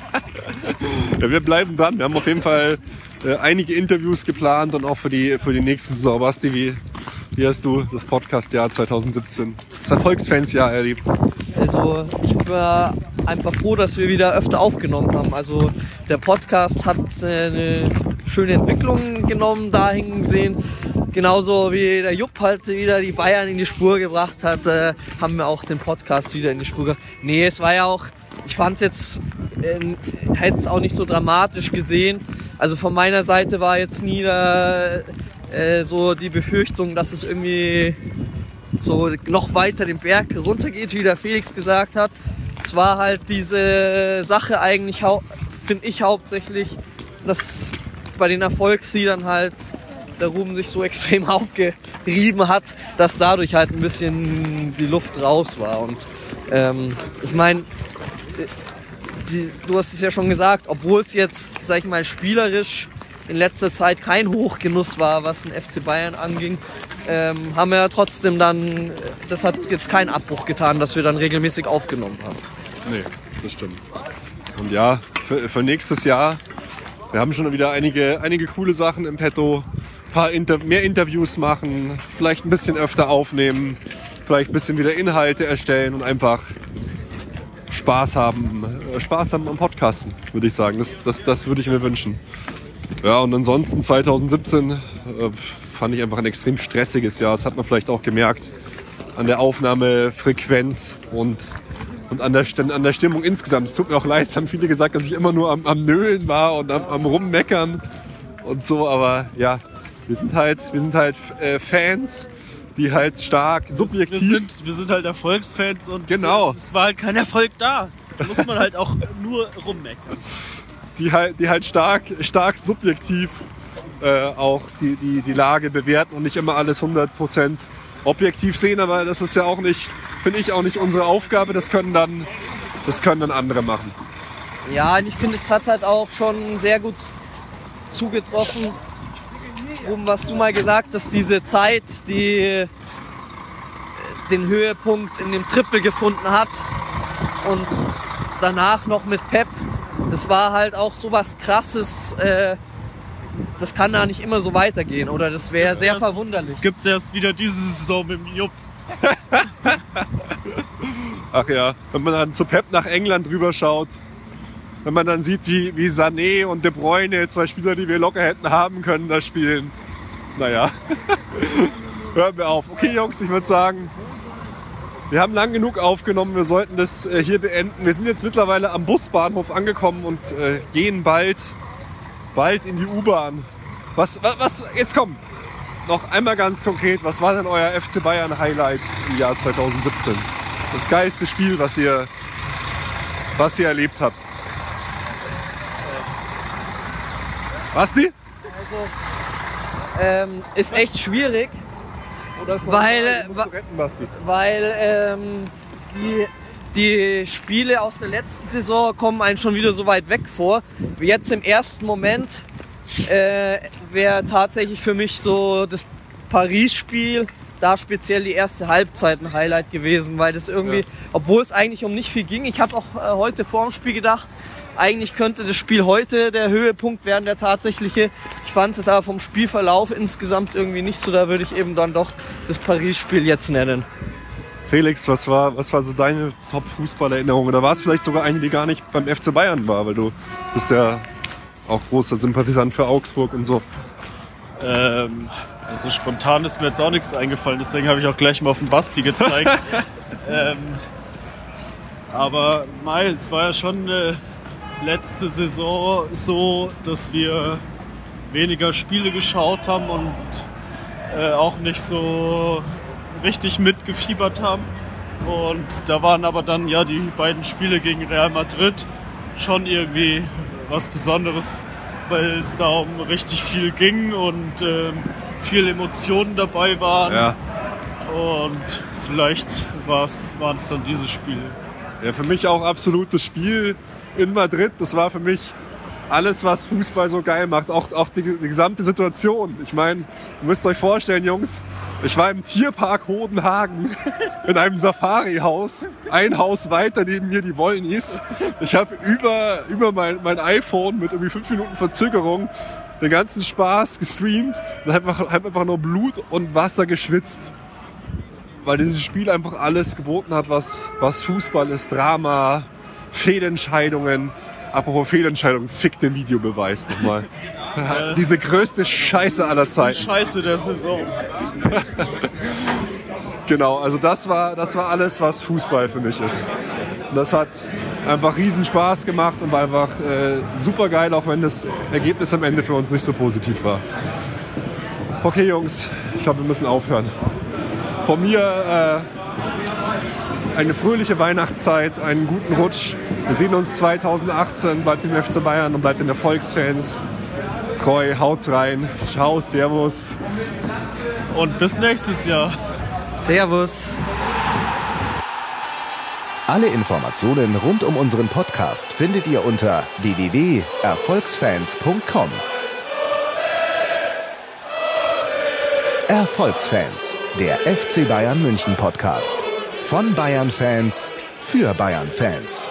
Ja, wir bleiben dran. Wir haben auf jeden Fall äh, einige Interviews geplant und auch für die, für die nächste Saison. Basti, wie, wie hast du das Podcast-Jahr 2017, das Erfolgsfans-Jahr erlebt? Also ich war einfach froh, dass wir wieder öfter aufgenommen haben. Also der Podcast hat äh, eine schöne Entwicklung genommen, dahin gesehen. Genauso wie der Jupp halt wieder die Bayern in die Spur gebracht hat, äh, haben wir auch den Podcast wieder in die Spur gebracht. Nee, es war ja auch, ich fand es jetzt, äh, hätte es auch nicht so dramatisch gesehen. Also von meiner Seite war jetzt nie da, äh, so die Befürchtung, dass es irgendwie so noch weiter den Berg runtergeht, wie der Felix gesagt hat. Es war halt diese Sache eigentlich, finde ich hauptsächlich, dass bei den Erfolgsliedern halt der Ruben sich so extrem aufgerieben hat, dass dadurch halt ein bisschen die Luft raus war. Und ähm, ich meine, du hast es ja schon gesagt, obwohl es jetzt, sag ich mal, spielerisch in letzter Zeit kein Hochgenuss war, was den FC Bayern anging, ähm, haben wir ja trotzdem dann, das hat jetzt keinen Abbruch getan, dass wir dann regelmäßig aufgenommen haben. Nee, das stimmt. Und ja, für, für nächstes Jahr, wir haben schon wieder einige, einige coole Sachen im Petto, paar Inter mehr Interviews machen, vielleicht ein bisschen öfter aufnehmen, vielleicht ein bisschen wieder Inhalte erstellen und einfach Spaß haben, äh, Spaß haben am Podcasten, würde ich sagen. Das, das, das würde ich mir wünschen. Ja, und ansonsten 2017 äh, fand ich einfach ein extrem stressiges Jahr. Das hat man vielleicht auch gemerkt an der Aufnahmefrequenz und, und an, der, an der Stimmung insgesamt. Es tut mir auch leid, es haben viele gesagt, dass ich immer nur am, am Nölen war und am, am Rummeckern und so. Aber ja, wir sind halt, wir sind halt äh, Fans die halt stark subjektiv. Wir sind, wir sind halt Erfolgsfans und genau. es war halt kein Erfolg da. Da muss man halt auch nur rummeckern die halt, die halt stark, stark subjektiv äh, auch die, die, die Lage bewerten und nicht immer alles 100% objektiv sehen. Aber das ist ja auch nicht, finde ich, auch nicht unsere Aufgabe. Das können dann, das können dann andere machen. Ja, und ich finde, es hat halt auch schon sehr gut zugetroffen, um was du mal gesagt hast, diese Zeit, die den Höhepunkt in dem Triple gefunden hat und danach noch mit Pep das war halt auch so was krasses. Äh, das kann da nicht immer so weitergehen oder das wäre sehr erst, verwunderlich. Es gibt erst wieder diese Saison mit dem Jupp. Ach ja, wenn man dann zu Pep nach England rüberschaut, wenn man dann sieht, wie, wie Sané und De Bruyne, zwei Spieler, die wir locker hätten haben können, da spielen. Naja, hören wir auf. Okay, Jungs, ich würde sagen, wir haben lang genug aufgenommen, wir sollten das äh, hier beenden. Wir sind jetzt mittlerweile am Busbahnhof angekommen und äh, gehen bald, bald in die U-Bahn. Was, was, was, jetzt komm, noch einmal ganz konkret, was war denn euer FC Bayern Highlight im Jahr 2017? Das geilste Spiel, was ihr, was ihr erlebt habt. Ähm. Was die? Also, ähm, ist echt schwierig. Oh, Oder ist weil, rein, weil, ähm, die die Spiele aus der letzten Saison kommen einem schon wieder so weit weg vor. Jetzt im ersten Moment äh, wäre tatsächlich für mich so das Paris-Spiel, da speziell die erste Halbzeit ein Highlight gewesen, weil das irgendwie, Ja. obwohl es eigentlich um nicht viel ging, ich habe auch äh, heute vor dem Spiel gedacht, eigentlich könnte das Spiel heute der Höhepunkt werden, der tatsächliche. Ich fand es jetzt aber vom Spielverlauf insgesamt irgendwie nicht so, da würde ich eben dann doch das Paris-Spiel jetzt nennen. Felix, was war, was war so deine Top-Fußball-Erinnerung? Oder war es vielleicht sogar eine, die gar nicht beim FC Bayern war? Weil du bist ja auch großer Sympathisant für Augsburg und so. Ähm, also spontan ist mir jetzt auch nichts eingefallen, deswegen habe ich auch gleich mal auf den Basti gezeigt. ähm, aber Mai, es war ja schon äh, letzte Saison so, dass wir weniger Spiele geschaut haben und äh, auch nicht so richtig mitgefiebert haben. Und da waren aber dann ja die beiden Spiele gegen Real Madrid schon irgendwie was Besonderes, weil es da um richtig viel ging und ähm, viel Emotionen dabei waren. Ja. Und vielleicht waren es dann diese Spiele. Ja, für mich auch absolut das Spiel in Madrid. Das war für mich alles, was Fußball so geil macht. Auch, auch die, die gesamte Situation. Ich meine, ihr müsst euch vorstellen, Jungs, ich war im Tierpark Hodenhagen in einem Safari-Haus. Ein Haus weiter neben mir die Wollnies. Ich habe über, über mein, mein iPhone mit irgendwie fünf Minuten Verzögerung den ganzen Spaß gestreamt und habe einfach, hab einfach nur Blut und Wasser geschwitzt weil dieses Spiel einfach alles geboten hat, was, was Fußball ist. Drama, Fehlentscheidungen. Apropos Fehlentscheidungen, fick den Videobeweis nochmal. Diese größte Scheiße aller Die Zeiten. Scheiße der Saison. Genau, also das war, das war alles, was Fußball für mich ist. Und das hat einfach riesen Spaß gemacht und war einfach äh, super geil, auch wenn das Ergebnis am Ende für uns nicht so positiv war. Okay, Jungs, ich glaube, wir müssen aufhören. Von mir äh, eine fröhliche Weihnachtszeit, einen guten Rutsch. Wir sehen uns 2018, bleibt dem FC Bayern und bleibt den Erfolgsfans treu. Haut's rein. Ciao, Servus. Und bis nächstes Jahr. Servus. Alle Informationen rund um unseren Podcast findet ihr unter www.erfolgsfans.com. Erfolgsfans, der FC Bayern München Podcast. Von Bayern Fans für Bayern Fans.